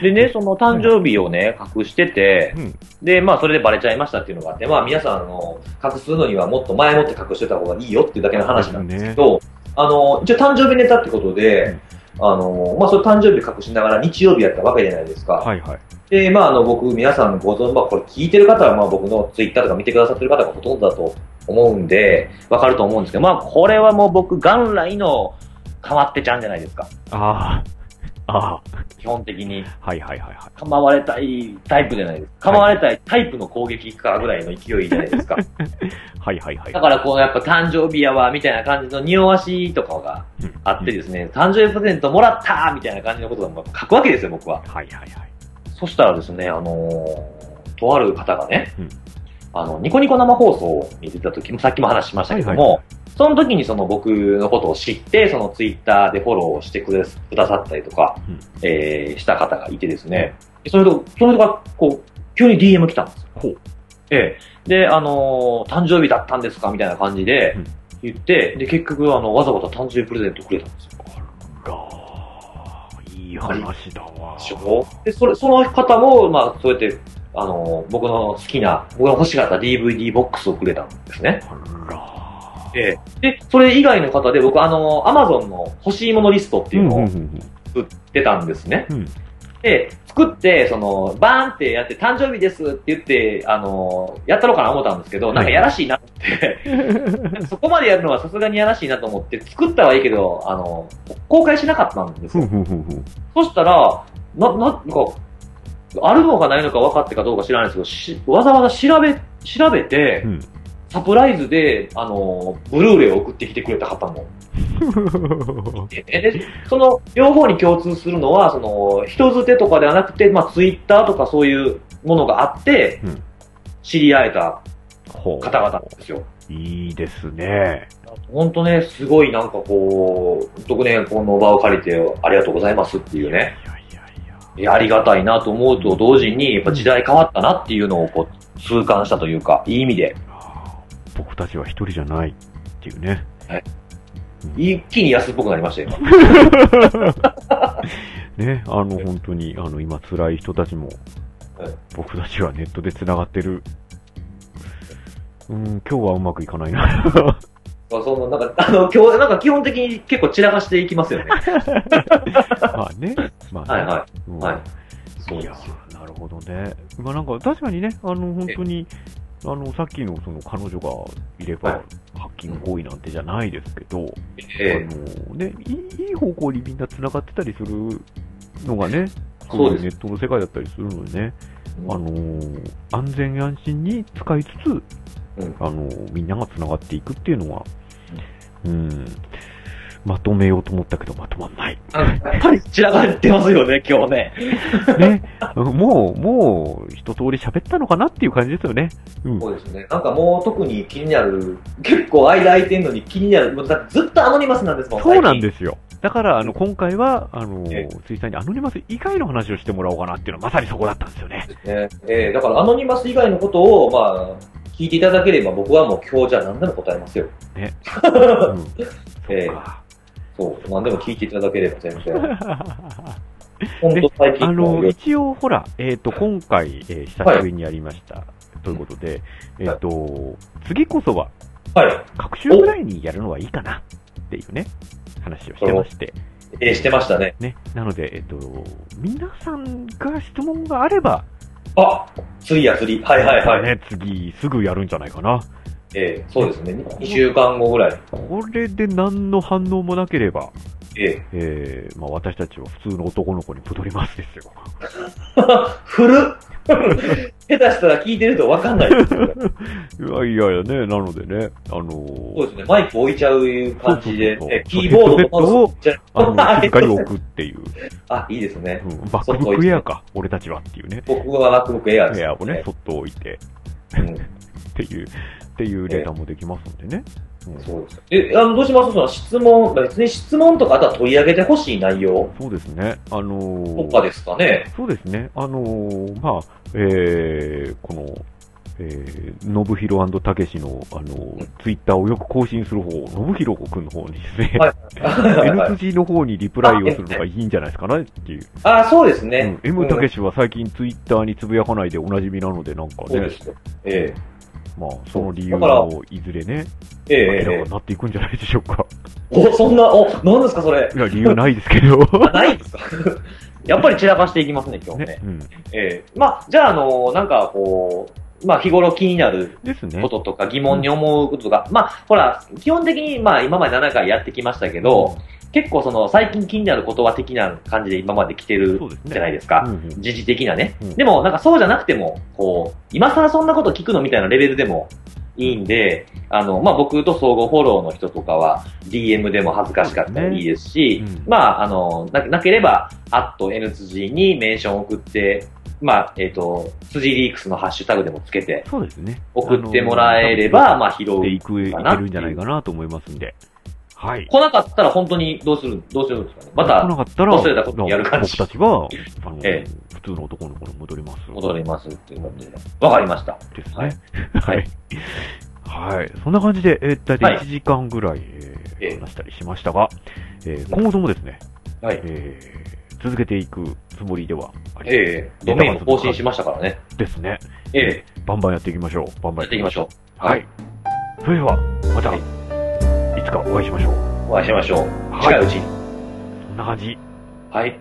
でね、その誕生日をね、隠してて、うん。で、まあ、それでバレちゃいましたっていうのがあって、まあ、皆さん、あの、隠すのにはもっと前もって隠してた方がいいよっていうだけの話なんですけど、あの、一応誕生日ネタってことで、あの、まあ、それ誕生日隠しながら日曜日やったわけじゃないですか。はいはい。で、まあ、あの、僕、皆さんご存知、まあ、これ聞いてる方は、まあ、僕のツイッターとか見てくださってる方がほとんどだと思うんで、わかると思うんですけど、まあ、これはもう僕、元来の変わってちゃうんじゃないですか。ああ、ああ、基本的に。はいはいはいはい。構われたいタイプじゃないですか。構われたいタイプの攻撃かぐらいの勢いじゃないですか。<laughs> はいはいはいだ。からこうやっぱ誕生日やわ、みたいな感じの匂わしとかがあってですね、誕生日プレゼントもらったみたいな感じのことを書くわけですよ、僕は。はいはいはい。そしたらですね、あのーとある方がね、うん。あの、ニコニコ生放送に出た時も、さっきも話しましたけども、はいはいその時にその僕のことを知って、そのツイッターでフォローしてくださったりとか、うん。えーした方がいてですね、それと、その人が、こう、急に DM 来たんですよ。ほう。ええ。で、あのー誕生日だったんですか？みたいな感じでうん。言って、で、結局、あの、わざわざ誕生日プレゼントくれたんですよ。話だわ。でしょで、それ、その方も、まあ、そうやって、あのー僕の好きな、僕が欲しかった DVD ボックスをくれたんですね。あら。ええで、それ以外の方で僕、あのー、アマゾンの欲しいものリストっていうのをうんうんうん作ってたんですね。うんで、作って、その、バーンってやって、誕生日ですって言って、あのーやったろうかな思ったんですけど、なんかやらしいなって、<laughs> そこまでやるのはさすがにやらしいなと思って、作ったはいいけど、あのー公開しなかったんですよ。そしたら、な、な、なんか、あるのかないのか分かってかどうか知らないですけど、しわざわざ調べ、調べてう、ん。サプライズで、あのーブルーレイを送ってきてくれた方も <laughs> でで、その両方に共通するのは、その、人づてとかではなくて、まあ、ツイッターとかそういうものがあってうん、知り合えた方々なんですよ。いいですね。本当ね、すごいなんかこう、特ね、この場を借りてありがとうございますっていうね、いやいやいや。ありがたいなと思うと同時に、やっぱ時代変わったなっていうのをこう、痛感したというか、いい意味で、僕たちは一人じゃないっていうね。はいうん一気に安っぽくなりましたよ。<laughs> ね、あの、本当に、あの、今辛い人たちもはい、僕たちはネットで繋がってる。うん、今日はうまくいかないな。まあそのなんか、あの、今日、なんか基本的に結構散らかしていきますよね。<laughs> まあね。まあね。はいはうんはいそうですよ。ーなるほどね。まあなんか、確かにね、あの、本当に、あの、さっきのその彼女がいれば、はい。ハッキング行為なんてじゃないですけど、えあの、ね、いいいい方向にみんな繋がってたりするのがね、そうです。ネットの世界だったりするのでね、えあのー安全安心に使いつつ、うん。あのーみんなが繋がっていくっていうのは、うん、まとめようと思ったけどまとまんない。やっぱり散らかってますよね、今日ね。ね、<laughs> もう、もう、一通り喋ったのかなっていう感じですよね。うん。そうですね。なんかもう特に気になる、結構間空いてんのに気になる、もうだずっとアノニマスなんですもん、そうなんす。ですよ。だから、あの、今回は、あのえー、ツイッターにアノニマス以外の話をしてもらおうかなっていうのはまさにそこだったんですよね。ねえーだからアノニマス以外のことを、まあ、聞いていただければ僕はもう今日じゃあ何でも答えますよ。ね。<laughs> うん。ええそうか。そう。何でも聞いていただければ全然。<laughs> 本当最近あの、の一応、ほら、えっ、と、今回、えー久しぶりにやりました。ということで、えっ、と、次こそは、はい。各週ぐらいにやるのはいいかなっていうね、話をしてまして。えーしてましたね。ね。なので、えっ、と、皆さんが質問があれば、あ次や次。はいはいはい。ね、次、すぐやるんじゃないかな。えーそうですね。2週間後ぐらい。これで何の反応もなければ、ええー、まあ私たちは普通の男の子に戻りますですよ。<laughs> ー、古 <laughs> っ下手したら聞いてると分かんないですよ。<laughs> いやいやいやね、なのでね、あのーそうですね。マイク置いちゃう感じで、そうそうそうえキーボードをあの、静かに置くっていう。あ、いいですね。うん、バックブックエアか、俺たちはっていうね。僕は MacBook Air です、エアをね、そっと置いて、うんっていう、っていうレーターもできますんでね。うんそうです。え、あの、どうします？その質問、別に質問とか、あとは取り上げてほしい内容そうですね。あのーとかですかね。そうですね。あのーまあ、えー、この、えー、のぶひろたけしの、あのーツイッターをよく更新する方、のぶひろくんの方にですね、はい <laughs> N 辻の方にリプライをするのがいいんじゃないですかねっていう。あ、そうですね。うん、M たうんけしは最近ツイッターにつぶやかないでおなじみなので、なんかねそうで、すよ。えまあ、その理由をいずれね、えええなっていくんじゃないでしょうか。えお、そんな、お、何ですか、それ？いや、理由ないですけど。あないんですか？<laughs> やっぱり散らかしていきますね、今日ね。ね、うん。ええまあ、じゃあ、あの、なんか、こう、まあ、日頃気になる。こととか疑問に思うこととか、まあ、ほら、基本的に、まあ、今まで7回やってきましたけど、結構その、最近気になる言葉的な感じで今まで来てるじゃないですか。うんうん時事的なね。うんでも、なんかそうじゃなくても、こう、今更そんなこと聞くのみたいなレベルでもいいんで、あの、まあ、僕と相互フォローの人とかは、DM でも恥ずかしかったらいいですし、すねうんまあ、あの、ななければ、アット N 辻にメンションを送って、まあ、えっ、と、辻リークスのハッシュタグでもつけて、そうですね。送ってもらえれば、まあ、拾うでいく、いけるんじゃないかなと思いますんで。はい。来なかったら本当にどうする、どうするんですかね。また来なかったら、忘れたことやる感じ僕たちは、あの、ええ普通の男の子に戻ります。戻りますっていうので、わかりました。ですはいね。<laughs> はい。はい。そんな感じで、えー、だいたいはい1時間ぐらい、えーええ話したりしましたが、えー今後ともですね、はい。えー続けていくつもりではありええドメインも更新しましたからね。ですね。ええバンバンやっていきましょう。バンバンやっていきましょう。はい。それでは、また、はいいつかお会いしましょう。お会いしましょう。はい近いうちに。そんな感じ。はい。